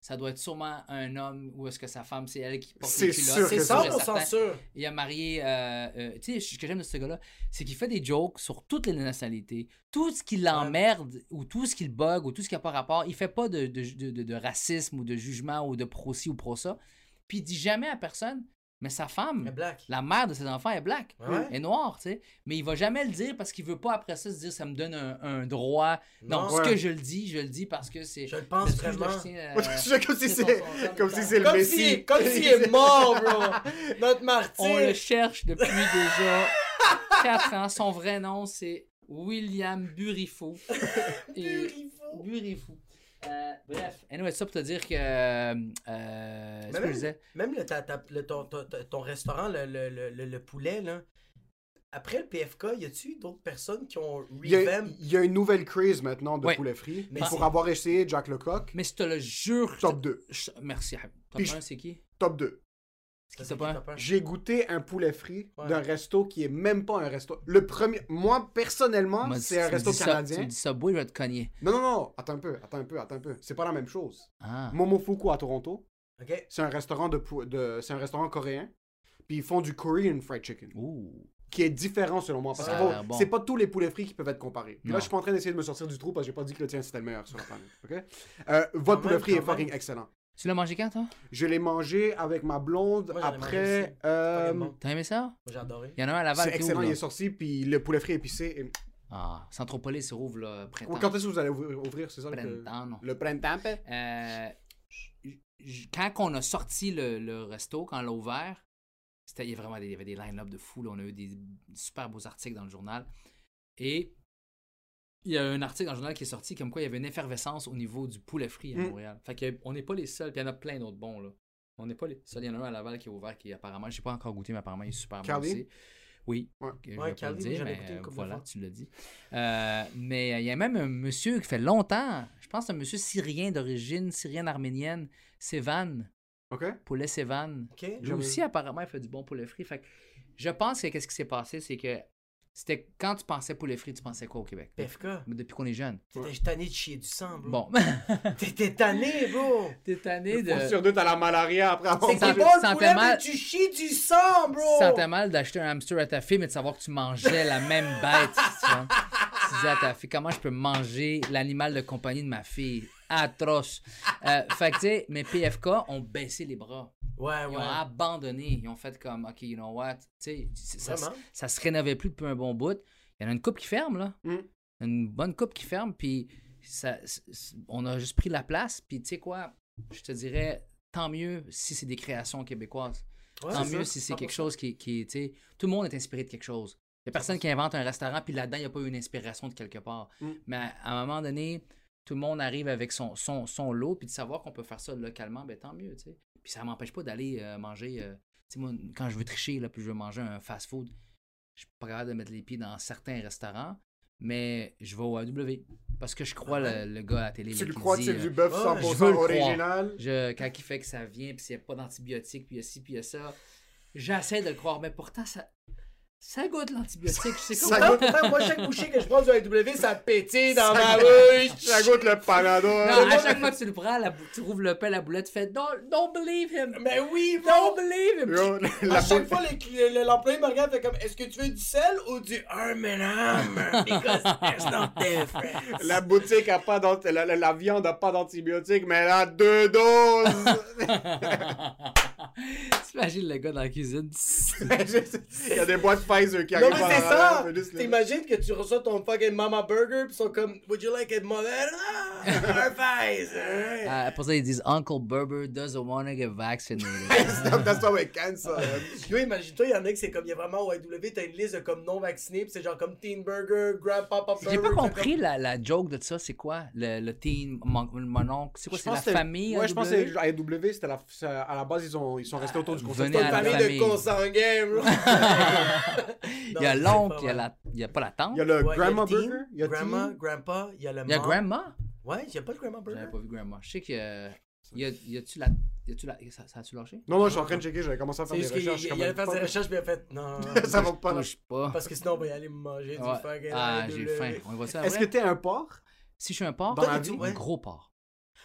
ça doit être sûrement un homme ou est-ce que sa femme c'est elle qui porte C'est les culottes, sûr C'est sûr et 100% certain. sûr. il a marié euh, euh, tu sais ce que j'aime de ce gars-là c'est qu'il fait des jokes sur toutes les nationalités. Tout ce qui l'emmerde ou tout ce qui le bug ou tout ce qui n'a pas rapport il fait pas de, de, de, de- de racisme ou de jugement ou de pro-ci ou pro-ça. Puis il dit jamais à personne mais sa femme la mère de ses enfants est black, Ouais? est noire, tu sais. Mais il va jamais le dire parce qu'il veut pas après ça se dire ça me donne un, un droit. Non, Non. ce Ouais. que je le dis, je le dis parce que c'est. Je le pense vraiment. je tiens, euh, Je comme si c'est comme si c'est le Comme messie. s'il comme s'il est mort, bro. Notre martyr. On le cherche depuis déjà 4 ans. Son vrai nom, c'est William Burifou. Et- Burifou. Burifou. Euh, bref, anyway, ça pour te dire que. Euh, euh, ce Mais que je même, disais. même le, ta- ta- le- ton, ton- restaurant, le, le, le, le- le poulet, là. Après le PFK, y a-tu d'autres personnes qui ont Il y, a, il y a une nouvelle crise maintenant de Ouais. poulet frit. Mais pour avoir essayé Jack Lecoq, Mais je te le jure. top 2. je- Merci. Top Puis 1, je- c'est qui? Top 2. J'ai goûté un poulet frit Ouais. d'un resto qui est même pas un resto. Le premier, moi personnellement, c'est un resto dis ça- canadien. tu me dis ça, boy, je vais te cogner. Non, non, non, attends un peu, attends un peu, attends un peu. C'est pas la même chose. Ah. Momofuku à Toronto, c'est un restaurant de, de c'est un restaurant coréen. Puis ils font du Korean fried chicken, Ouh. qui est différent selon moi. Parce Ça que bon, c'est pas tous les poulets frits qui peuvent être comparés. Là, je suis pas en train d'essayer de me sortir du trou parce que j'ai pas dit que le tien c'était le meilleur sur la planète. Ok? Euh, votre poulet frit est fucking excellent. Tu l'as mangé quand, toi? Je l'ai mangé avec ma blonde Moi, j'en ai mangé après. aussi. euh, bon. T'as aimé ça? Moi, J'ai adoré. Il y en a un à Laval c'est qui excellent, ouvre, il là. est sorti, puis le poulet frit épicé. et- Ah, Centropolis ouvre, là, printemps. Quand est-ce que vous allez ouvrir, ouvrir, c'est ça? le- Printemps, non. Le printemps, Euh, j- j- quand on a sorti le, le resto, quand on l'a ouvert, c'était, il y avait vraiment des, il y avait des line-up de fous. là. On a eu des super beaux articles dans le journal. Et il y a un article dans le journal qui est sorti comme quoi il y avait une effervescence au niveau du poulet frit à Mm. Montréal. Fait que on n'est pas les seuls. Puis il y en a plein d'autres bons. Là. On n'est pas les seuls. Il y en a un à Laval qui est ouvert qui apparemment, je n'ai pas encore goûté, mais apparemment il est super bon Calvi? aussi. Oui. Ouais. je Ouais, pas le dire, mais euh, voilà, fois. tu l'as dit. Euh, mais euh, il y a même un monsieur qui fait longtemps, je pense un monsieur syrien d'origine syrienne-arménienne, Sevan, Ok. poulet Sevan. Ok. Lui aussi, apparemment, il fait du bon poulet frit. Fait que je pense que qu'est-ce qui s'est passé, c'est que c'était quand tu pensais poulet frit, tu pensais quoi au Québec? PFK. Depuis qu'on est jeune. T'étais tanné de chier du sang, bro. Bon. T'étais tanné, bro. T'es tanné de. Fois sur deux, t'as la malaria après avoir C'est bon le poulet, mal- mais tu chies du sang, bro. Tu sentais mal d'acheter un hamster à ta fille, mais de savoir que tu mangeais la même bête. tu vois. Tu disais à ta fille, comment je peux manger l'animal de compagnie de ma fille? Atroce. Euh, fait que, tu sais, mes PFK ont baissé les bras. Ouais, Ils ouais. ont abandonné. Ils ont fait comme, OK, you know what? Tu sais, ça, ça se rénovait plus depuis un bon bout. Il y en a une coupe qui ferme, là. Mm. Une bonne coupe qui ferme, puis ça, on a juste pris la place. Puis, tu sais quoi? Je te dirais, tant mieux si c'est des créations québécoises. Ouais, Tant mieux ça, si c'est 100%. quelque chose qui, qui est, tu sais, tout le monde est inspiré de quelque chose. Il n'y a personne qui invente un restaurant, puis là-dedans, il n'y a pas eu une inspiration de quelque part. Mm. Mais à, à un moment donné, tout le monde arrive avec son, son, son lot, puis de savoir qu'on peut faire ça localement, ben tant mieux, tu sais. Puis ça m'empêche pas d'aller euh, manger, euh, tu sais, moi, quand je veux tricher, là, puis je veux manger un fast-food, je suis pas capable de mettre les pieds dans certains restaurants, mais je vais au AW. Parce que je crois le, le gars à la télé. Tu le crois que c'est euh, du bœuf Ouais, je 100% veux le croire. original? je, quand il fait que ça vient, puis s'il n'y a pas d'antibiotiques, puis il y a ci, puis il y a ça, j'essaie de le croire, mais pourtant, ça, ça goûte l'antibiotique. Je sais Ça moi, chaque bouchée que je prends du AW, ça pétille dans ma bouche. Ça goûte le panadol. Non, à chaque fois que tu le prends, la bou- tu rouvres le pain, la boulette, tu fais don't, don't believe him. Mais oui, Don't bro. believe him. Yo, la À chaque fois, le- le- l'employé me regarde fait comme Est-ce que tu veux du sel ou du M&M? Because there's no difference. La boutique a pas d'ant- la, la- la viande a pas d'antibiotiques, mais elle a deux doses. T'imagines le gars dans la cuisine. Il y a des boîtes Pfizer qui Non, arrivent mais par c'est ça! T'imagines que tu reçois ton fucking Mama Burger, pis ils sont comme Would you like it Moderna or Pfizer? Ah, pour ça, ils disent Uncle Berber doesn't want to get vaccinated. That's why we cancel. Yo, imagine-toi, il y en a qui c'est comme, il y a vraiment au AW, t'as une liste de comme non vaccinés, pis c'est genre comme Teen Burger, Grandpa Burger. J'ai pas compris comme- la, la joke de ça, c'est quoi? Le, le teen, mon, mon oncle, c'est quoi? Je C'est la famille? Ouais, je pense que c'est- à la base, ils, ont, ils sont restés autour du concept. C'est une famille, famille. de consanguins, bro. Il y a l'oncle, il y a, pas la, il y a pas la tante. Il y a le Ouais, Grandma Burger. Il y a Grandma, Teen. Grandpa, il y a le Il y a mom. Grandma? Ouais, il y a pas le Grandma Burger. J'avais pas vu Grandma. Je sais que. euh, Y a- y a-tu la. Y a-tu la. Ça, ça a-tu lâché? Non, non, je suis en train de checker, j'avais commencé à faire des recherches. il allait faire fuck. recherches, mais il a fait non. Ça va pas. Touche pas. Parce que sinon, on va y aller manger Ouais. du fucking Ah, j'ai faim. On y va ça Est-ce que t'es un porc? Si je suis un porc, un gros porc.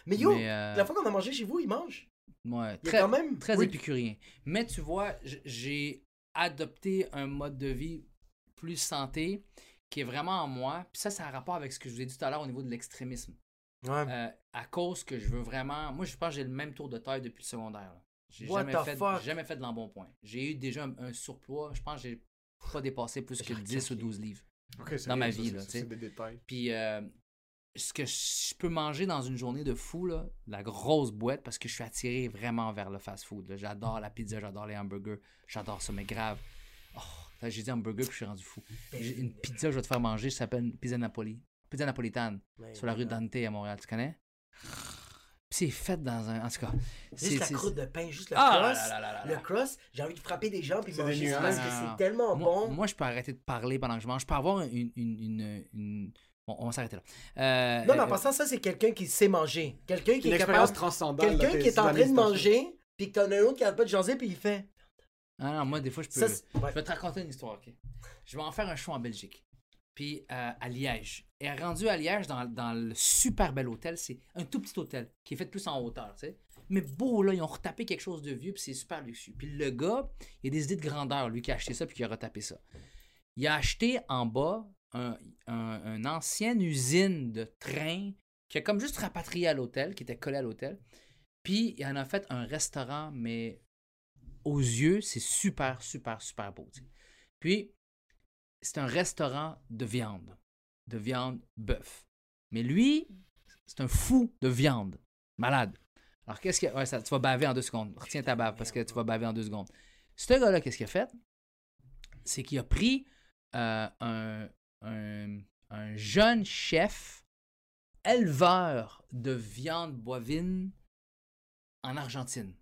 Mais yo, Mais, euh, la fois qu'on a mangé chez vous, il mange. A très, quand même- très oui. épicurien. Mais tu vois, j'ai adopté un mode de vie plus santé qui est vraiment en moi. Puis ça, ça a rapport avec ce que je vous ai dit tout à l'heure au niveau de l'extrémisme. Ouais. Euh, à cause que je veux vraiment. Moi, je pense que j'ai le même tour de taille depuis le secondaire. J'ai jamais fait, jamais fait de l'embonpoint. J'ai eu déjà un, un surpoids. Je pense que j'ai pas dépassé plus que 10 ou 12 livres. Dans ma vie, c'est- des détails. Puis euh, ce que je peux manger dans une journée de fou, là, la grosse boîte, parce que je suis attiré vraiment vers le fast-food. J'adore la pizza, j'adore les hamburgers, j'adore ça, mais grave. Oh, j'ai dit hamburger puis je suis rendu fou. Une pizza que je vais te faire manger, ça s'appelle pizza Napoli. Pizza napolitane, Mais sur la rue. Dante à Montréal, tu connais? Puis c'est fait dans un. En tout cas. c'est- Juste la croûte de pain, juste le Ah, crust. là, là, là, là, là. Le crust, j'ai envie de frapper des gens puis manger parce que c'est non. tellement moi, bon. Moi, je peux arrêter de parler pendant que je mange. Je peux avoir une. une, une, une- Bon, on va s'arrêter là. Euh, Non, mais en euh, passant, ça, c'est quelqu'un qui sait manger. Quelqu'un qui Une est expérience capable. transcendale. Quelqu'un qui est en train de manger, puis que t'en as un autre qui arrête pas de jaser, puis il fait. Ah non, moi, des fois, je peux. Ça, c'est- ouais. Je vais te raconter une histoire, ok? Je vais en faire un show en Belgique. Puis euh, à Liège. Et rendu à Liège, dans, dans le super bel hôtel, c'est un tout petit hôtel qui est fait plus en hauteur, tu sais. Mais beau, là, ils ont retapé quelque chose de vieux, puis c'est super luxueux. Puis le gars, il a des idées de grandeur, lui qui a acheté ça, puis qui a retapé ça. Il a acheté en bas un, un- un ancienne usine de train qui a comme juste rapatrié à l'hôtel, qui était collé à l'hôtel. Puis, il en a fait un restaurant, mais aux yeux, c'est super, super, super beau. Puis, c'est un restaurant de viande, de viande bœuf. Mais lui, c'est un fou de viande, malade. Alors, qu'est-ce a... Ouais, ça, tu vas baver en deux secondes. Retiens ta bave parce que tu vas baver en deux secondes. Ce gars-là, qu'est-ce qu'il a fait? C'est qu'il a pris euh, un, un- un jeune chef éleveur de viande bovine en Argentine.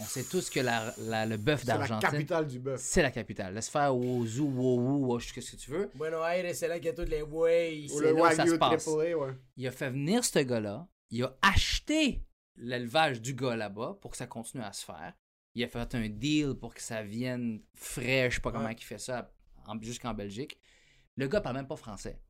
On sait tous que la- la- le bœuf C'est la d'Argentine, capitale du bœuf. c'est la capitale. Laisse faire Ozu, Wowu, ce que tu veux. Bueno Aires, c'est là qu'il y a toutes les ways. Ou c'est le là où ça se passe. Ouais. Il a fait venir ce gars-là. Il a acheté l'élevage du gars là-bas pour que ça continue à se faire. Il a fait un deal pour que ça vienne frais. Je sais pas comment il fait ça en- jusqu'en Belgique. Le gars parle même pas français.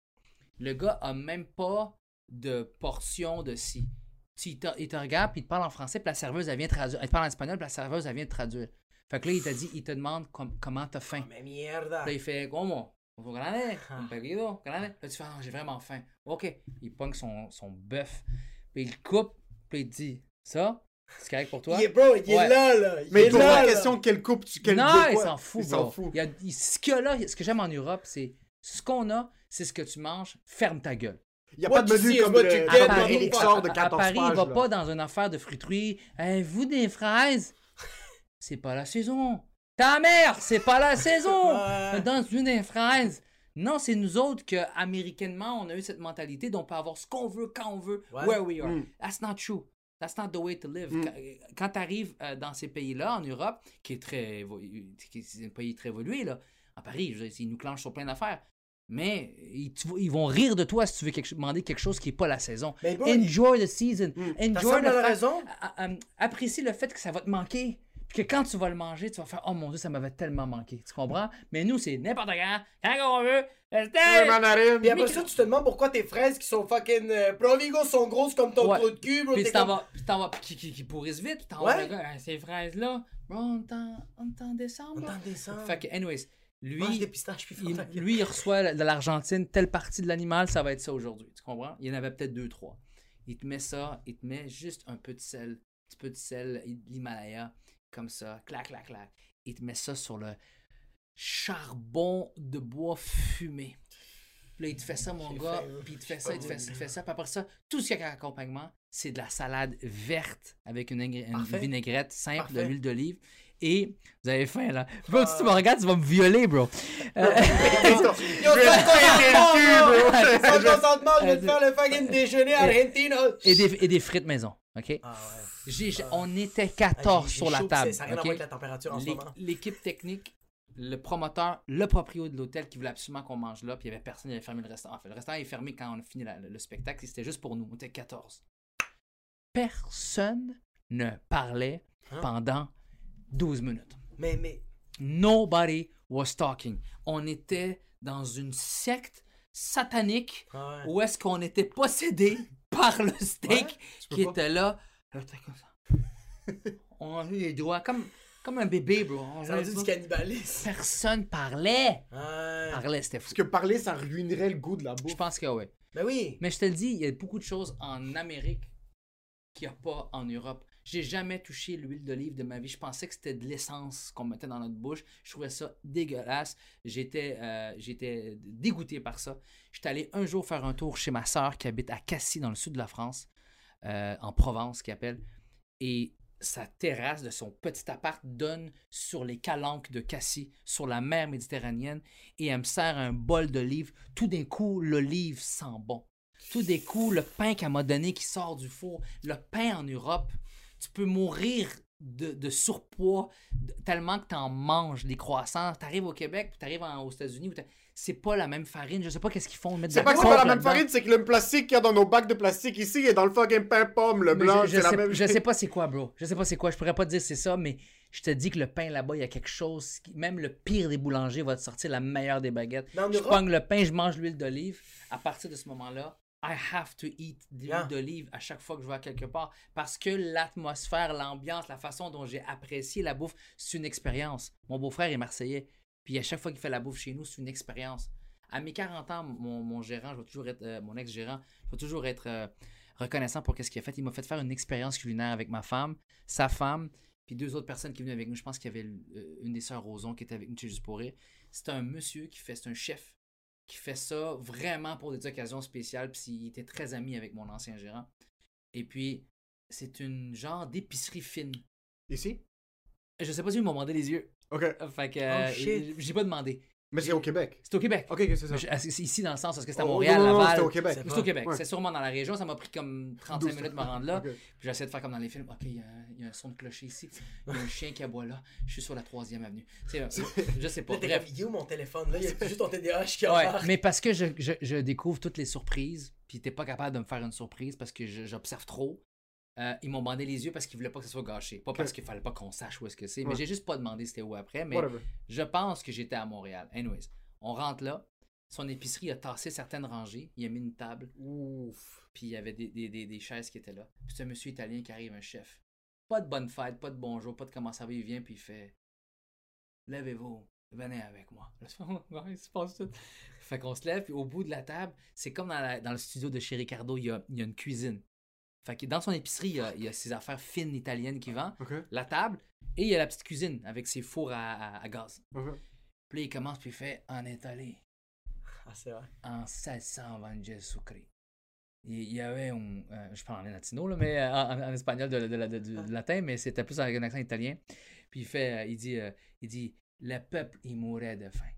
Le gars a même pas de portion de si. Tu, il, te, il te regarde, puis il te parle en français, puis la serveuse, elle vient traduire. Elle te parle en espagnol, puis la serveuse, elle vient te traduire. Fait que là, il t'a dit, il te demande com- comment t'as faim. Mais mierda. Là, il fait Comment Un grande Un pedido grande Là, tu fais Ah, j'ai vraiment faim. Ok. Il pogne son, son bœuf, puis il le coupe, puis il te dit Ça, c'est correct pour toi? Il est bro, il est là, là. Il Mais est pour là, la là. question, quelle coupe tu. Quelle Non, il s'en fout, Il bro. fout. Il y a- il- ce que là, ce que j'aime en Europe, c'est ce qu'on a, c'est ce que tu manges, ferme ta gueule. Il n'y a What pas de menu comme le, Elixir de à, 14 Paris, pages. il va là. pas dans une affaire de fruiterie. Hey, vous des fraises? C'est pas la saison. Ta mère, c'est pas la saison. Dans une des fraises. Non, c'est nous autres que, américanement, on a eu cette mentalité d'on peut avoir ce qu'on veut, quand on veut, Ouais. where we are. Mm. That's not true. That's not the way to live. Mm. Quand, tu arrives dans ces pays-là, en Europe, qui est très qui est un pays très évolué, là, à Paris, je veux dire, ils nous clenchent sur plein d'affaires. Mais ils, tu vas- ils vont rire de toi si tu veux quelque- demander quelque chose qui n'est pas la saison. Mais bro, Enjoy the season. T'as Enjoy le la fait- raison. a- a- apprécie le fait que ça va te manquer. Puis que quand tu vas le manger, tu vas faire Oh mon dieu, ça m'avait tellement manqué. Tu comprends? Mais nous, c'est n'importe quand, quand on veut. Ouais. Puis après ça, tu te demandes pourquoi tes fraises qui sont fucking euh, Provigo sont grosses comme ton Ouais. trou de cul. Puis t'en comme- vas, puis t'en vas, qui, qui, qui pourrissent vite, puis t'en Ouais. vas ces fraises-là, bro, on t'en décembre. On t'en descend. Fait que, anyways, Mange lui, des pistaches puis il- lui, il reçoit de l'Argentine, telle partie de l'animal, ça va être ça aujourd'hui. Tu comprends? Il y en avait peut-être deux, trois. Il te met ça, il te met juste un peu de sel, un petit peu de sel, l'Himalaya, comme ça, clac, clac, clac. Il te met ça sur le charbon de bois fumé. Puis là, il te fait ça, mon gars, puis il te fait ça, il te fait ça, il te fait ça. Puis après ça, tout ce qu'il y a comme accompagnement, c'est de la salade verte avec une, vinaigrette simple, de l'huile d'olive. Et vous avez faim, là. Bro, si tu me regardes, tu vas me violer, bro. Euh, Yo, ça, bro. Sans consentement, je vais te faire le fucking déjeuner argentino. et, des, et des frites maison, OK? Ah ouais. J'ai- on était Ah, 14 j'ai- j'ai sur la table. Ça n'a rien à OK? voir avec la température en ce L'é- moment. L'équipe technique, le promoteur, le proprio de l'hôtel qui voulait absolument qu'on mange là, puis il y avait personne, il avait fermé le restaurant. En fait, le restaurant est fermé quand on a fini la- le, le spectacle, et c'était juste pour nous. On était 14. Personne ne parlait Hein? pendant 12 minutes. Mais, mais, Nobody was talking. On était dans une secte satanique ah ouais. où est-ce qu'on était possédé par le steak qui était là. On a eu les doigts comme, comme un bébé, bro. On Ça du cannibalisme. Personne parlait. Ouais. Parlait, c'était fou. Parce que parler, ça ruinerait le goût de la Je bouffe. pense que oui. Ben oui. Mais je te le dis, il y a beaucoup de choses en Amérique qu'il n'y a pas en Europe. J'ai jamais touché l'huile d'olive de ma vie. Je pensais que c'était de l'essence qu'on mettait dans notre bouche. Je trouvais ça dégueulasse. J'étais euh, j'étais dégoûté par ça. J'étais allé un jour faire un tour chez ma sœur qui habite à Cassis, dans le sud de la France, euh, en Provence, qui appelle. Et sa terrasse de son petit appart donne sur les calanques de Cassis, sur la mer Méditerranéenne, et elle me sert un bol d'olive. Tout d'un coup, l'olive sent bon. Tout d'un coup, le pain qu'elle m'a donné qui sort du four, le pain en Europe, tu peux mourir de, de surpoids tellement que tu en manges des croissants. Tu arrives au Québec, tu arrives aux États-Unis, c'est pas la même farine. Je sais pas qu'est-ce qu'ils font. C'est pas que c'est pas la même farine, c'est que le plastique qu'il y a dans nos bacs de plastique ici est dans le fucking pain pomme, le Mais blanc, c'est la sais, même je sais pas c'est quoi, bro. Je sais pas c'est quoi. Je pourrais pas te dire c'est ça, mais je te dis que le pain là-bas, il y a quelque chose. Qui, même le pire des boulangers va te sortir la meilleure des baguettes. En je pogne le pain, je mange l'huile d'olive. À partir de ce moment-là, I have to eat de l'huile Yeah. d'olive à chaque fois que je vais à quelque part. Parce que l'atmosphère, l'ambiance, la façon dont j'ai apprécié la bouffe, c'est une expérience. Mon beau-frère est marseillais. Puis à chaque fois qu'il fait la bouffe chez nous, c'est une expérience. À mes 40 ans, mon, mon gérant, je vais toujours être, euh, mon ex-gérant, je vais toujours être euh, reconnaissant pour ce qu'il a fait. Il m'a fait faire une expérience culinaire avec ma femme, sa femme, puis deux autres personnes qui venaient avec nous. Je pense qu'il y avait euh, une des sœurs Roson qui était avec nous chez Juste pour rire. C'est un monsieur qui fait, c'est un chef qui fait ça vraiment pour des occasions spéciales. Puis il était très ami avec mon ancien gérant. Et puis, c'est une genre d'épicerie fine. Ici? Je sais pas si ils m'ont demandé les yeux. Ok. Fait que euh, shit. j'ai pas demandé. Mais c'est au Québec. C'est au Québec. Ok, c'est ça. C'est ici dans le sens, parce que c'est à Oh, Montréal, non, non, non, Laval. c'était au Québec. C'est au Québec. Ouais. C'est sûrement dans la région. Ça m'a pris comme 35 12. minutes de me rendre là. Ok. Puis j'essaie de faire comme dans les films. OK, il y, a- il y a un son de clocher ici. Il y a un chien qui aboie là. Je suis sur la troisième avenue. Tu sais, euh, je sais pas. Bref. il est où mon téléphone? Là, il y a juste ton TDAH qui Ouais, mais parce que je, je- je découvre toutes les surprises, puis t'es pas capable de me faire une surprise parce que je- j'observe trop. Euh, ils m'ont bandé les yeux parce qu'ils voulaient pas que ça soit gâché. Pas parce qu'il fallait pas qu'on sache où est-ce que c'est. Mais j'ai juste pas demandé c'était où après. Mais Whatever. je pense que j'étais à Montréal. Anyways, on rentre là. Son épicerie a tassé certaines rangées. Il a mis une table. Ouf. Puis il y avait des, des- des- des chaises qui étaient là. Puis c'est un monsieur italien qui arrive, un chef. Pas de bonne fête, pas de bonjour, pas de comment ça va. Il vient puis il fait Levez-vous, venez avec moi. Il se passe tout. Fait qu'on se lève, puis au bout de la table, c'est comme dans, la- dans le studio de chez Ricardo, il y a, il y a une cuisine. Fait que dans son épicerie, il y a, il y a ses affaires fines italiennes qui vend, la table, et il y a la petite cuisine avec ses fours à, à- à gaz. Puis il commence, puis il fait En Italie, Ah, c'est vrai. en 1620 Jésus-Christ. Il il y avait un. euh, je parle en latino, là, mais euh, en, en espagnol de, de- de- de- du latin, mais c'était plus avec un accent italien. Puis il fait. euh, il dit. euh, il dit Le peuple, il mourait de faim.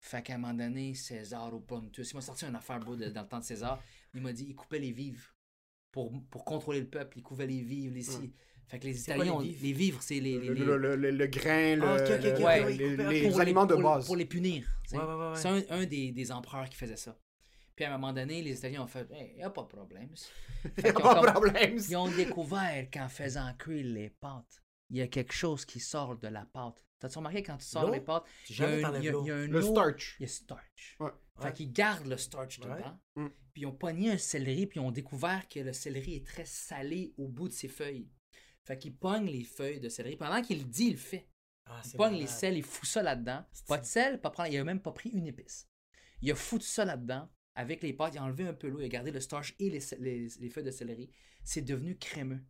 Fait qu'à un moment donné, César au Pontus, il m'a sorti une affaire beau de- dans le temps de César. Il m'a dit il coupait les vivres pour, pour contrôler le peuple. Il coupait les vivres, les. Fait que les quoi, Italiens, les vivres? les vivres, c'est les, les- Le, les- le, le, le- le grain, le, Ah, ouais, ouais, les, aliments de pour- base. Pour les punir. Ouais, ouais, ouais, ouais. C'est un, un des, des empereurs qui faisait ça. Puis à un moment donné, les Italiens ont fait Il n'y a pas de problème. Ils ont découvert qu'en faisant cuire les pâtes, il y a quelque chose qui sort de la pâte. T'as-tu remarqué quand tu sors les pâtes, il y a un, il y a- il y a un Le eau- starch. Il y a starch. Ouais. Fait Ouais. qu'ils gardent le starch Ouais. dedans. Mm. Puis ils ont pogné un céleri, puis ils ont découvert que le céleri est très salé au bout de ses feuilles. Fait qu'ils pognent les feuilles de céleri. Pendant qu'il le dit, il le fait. Ah, Il pogne les sels, il fout ça là-dedans. Pas de sel, pas prendre, il a même pas pris une épice. Il a foutu ça là-dedans avec les pâtes, il a enlevé un peu l'eau, il a gardé le starch et les, les- les feuilles de céleri. C'est devenu crémeux.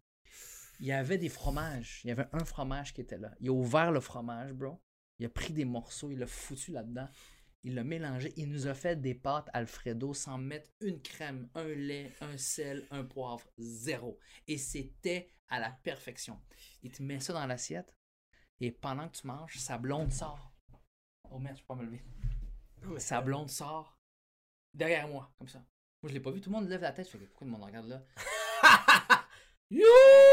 Il y avait des fromages. Il y avait un fromage qui était là. Il a ouvert le fromage, bro. Il a pris des morceaux, il l'a foutu là-dedans. Il l'a mélangé. Il nous a fait des pâtes Alfredo sans mettre une crème, un lait, un sel, un poivre. Zéro. Et c'était à la perfection. Il te met ça dans l'assiette. Et pendant que tu manges, sa blonde sort. Oh merde, je peux pas me lever. Sa blonde sort derrière moi, comme ça. Moi, je l'ai pas vu. Tout le monde lève la tête. Je fais pourquoi tout le monde regarde là?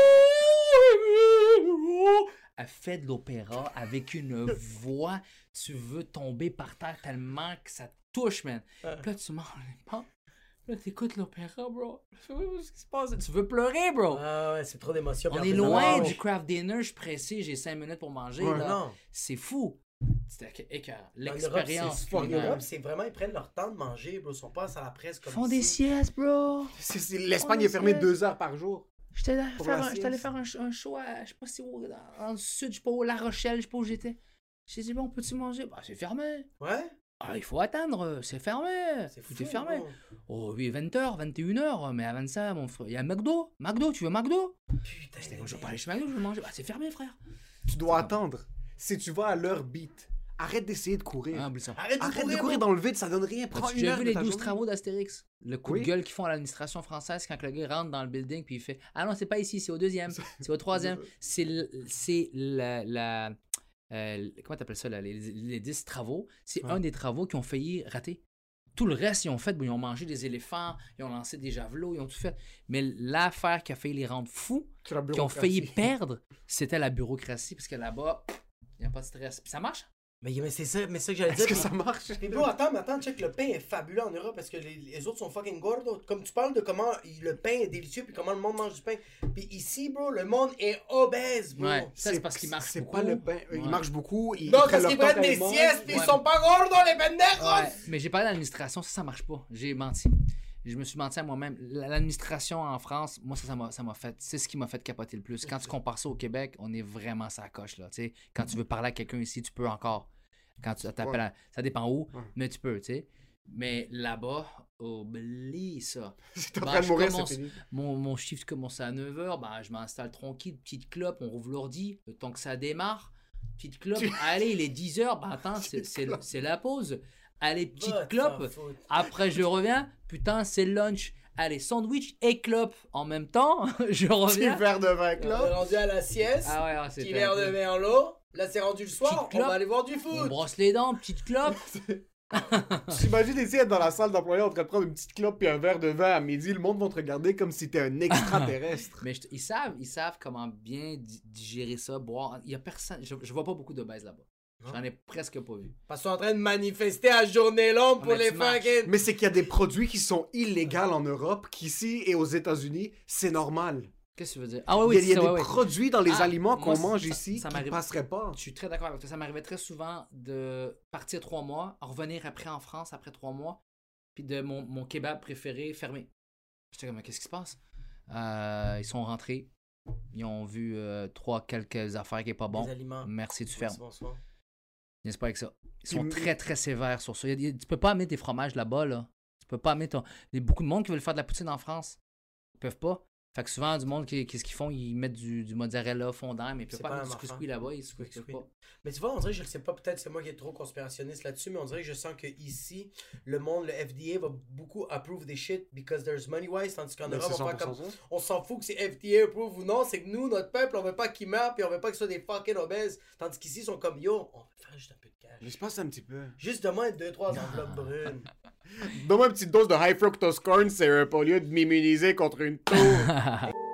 Elle fait de l'opéra avec une voix. Tu veux tomber par terre tellement que ça te touche, man. Puis là, tu manges Là, t'écoutes l'opéra, bro. Qui se passe? Tu veux pleurer, bro. Ah ouais, c'est trop d'émotions. On est loin du craft dinner. Je suis pressé. J'ai 5 minutes pour manger. Ouais. là. Non. C'est fou. L'expérience. En. Europe, c'est vraiment, ils prennent leur temps de manger, bro. Ils sont pas à la presse comme Ils font des siestes, bro. L'Espagne est fermée deux heures par jour. J'étais allé faire, un, j'étais faire un, show à, je sais pas si où, dans, le sud, je sais pas où, La Rochelle, je sais pas où j'étais. J'ai dit, bon, peux-tu manger? Bah, c'est fermé. Ouais? Ah, il faut attendre, c'est fermé. C'est Tout fou, est fermé. Oh oui, 20h, 21h, mais avant ça, mon frère, il y a McDo. McDo, tu veux McDo? Putain. J'étais comme, je vais pas aller chez McDo, je veux manger. Bah, c'est fermé, frère. Tu dois attendre. Si tu vas à leur beat, arrête d'essayer de courir. Ah, oublie ça. Arrête de Arrête de courir, dans le vide, ça donne rien. Prends heure vu de les ta 12 journée. travaux d'Astérix? Le coup Oui. de gueule qu'ils font à l'administration française quand le gars rentre dans le building puis il fait Ah non, c'est pas ici, c'est au deuxième, c'est au troisième. C'est l- c'est la. la euh, comment t'appelles ça, là, les, les 10 travaux? C'est un des travaux qui ont failli rater. Tout le reste, ils ont fait, bon, ils ont mangé des éléphants, ils ont lancé des javelots, ils ont tout fait. Mais l'affaire qui a failli les rendre fous, C'est la qui ont failli perdre, c'était la bureaucratie, parce que là-bas, il n'y a pas de stress. Puis ça marche. Mais, mais c'est ça, mais ça que j'allais Est-ce dire. que ça marche? Mais bro, attends, mais attends, check, le pain est fabuleux en Europe parce que les, les autres sont fucking gordos. Comme tu parles de comment le pain est délicieux puis comment le monde mange du pain. Puis ici, bro, le monde est obèse, bro. Ouais. Ça, c'est parce qu'il marche C'est beaucoup. pas le pain. Il marche beaucoup. Ils Non, parce qu'ils prennent des siestes pis ils sont pas gordos, les pendejos! Ouais, mais j'ai parlé d'administration, ça, ça marche pas. J'ai menti. Je me suis menti à moi-même. L'administration en France, moi, ça, ça m'a, fait. C'est ce qui m'a fait capoter le plus. Quand tu compares ça au Québec, on est vraiment sa coche, là. Tu sais, quand tu veux parler à quelqu'un ici, tu peux encore. Quand tu t'appelles, Ouais. ça dépend où, Ouais. mais tu peux, tu sais. Mais là-bas, oublie ça. Si t'es en train de je mourir, c'est commence- fini. Mon, mon shift commence à 9h, bah, je m'installe tranquille, petite clope, on rouvre l'ordi, le temps que ça démarre. Petite clope, allez, il est 10h, bah attends, c'est- la pause. Allez, petite clope, après je reviens, putain, c'est le lunch. Allez, sandwich et clope en même temps, je Petit reviens. verre de vin On est là. rendu à la sieste. Ah ouais, ah, petit verre de peu- merlot. Là, c'est rendu le soir. Petite On clope. va aller voir du On foot. brosse les dents, petite clope. T'imagines ici être dans la salle d'employés en train de prendre une petite clope puis un verre de vin à midi, le monde va te regarder comme si t'es un extraterrestre. Mais je- ils savent, ils savent comment bien di- digérer ça, boire. Il y a personne, je, je vois pas beaucoup de baises là-bas. J'en ai presque pas vu. Parce qu'ils sont en train de manifester à journée longue pour les fucking. Mais c'est qu'il y a des produits qui sont illégaux en Europe, qu'ici et aux États-Unis, c'est normal. Qu'est-ce que tu veux dire? Ah oui, oui, il y a, il y a c'est des ouais. produits dans les Ah, aliments qu'on mange ça- ici ça qui m'arrive- passeraient pas. Je suis très d'accord avec toi. Ça m'arrivait très souvent de partir trois mois, revenir après en France après trois mois, puis de mon, mon kebab préféré fermé. J'étais comme, qu'est-ce qui se passe? Euh, ils sont rentrés. Ils ont vu euh, trois, quelques affaires qui est pas bon. Les aliments. Merci, tu fermes. Bonsoir. N'est-ce pas avec ça? Ils sont très, très sévères sur ça. Il y a- il y a- tu peux pas amener tes fromages là-bas, là. Tu peux pas amener ton... Il y a beaucoup de monde qui veulent faire de la poutine en France. Ils peuvent pas. Fait que souvent, du monde, qui- qu'est-ce qu'ils font? Ils mettent du, du mozzarella fondant, mais ils peuvent pas pas mettre du couscous là-bas. Ils, Couscous. pas. Mais tu vois, on dirait, je le sais pas, peut-être c'est moi qui est trop conspirationniste là-dessus, mais on dirait que je sens que ici, le monde, le FDA va beaucoup approve des shit because there's money wise, tandis qu'en Europe, on, fait 100% comme, on s'en fout que c'est FDA approve ou non, c'est que nous, notre peuple, on veut pas qu'ils meurent, puis on veut pas qu'ils soient des fucking obèses, tandis qu'ici, ils sont comme yo, on va faire juste un peu de cash. L'espace un petit peu. Juste demain, deux, trois enveloppes brunes. Donne-moi une petite dose de high fructose corn syrup au lieu de m'immuniser contre une tour.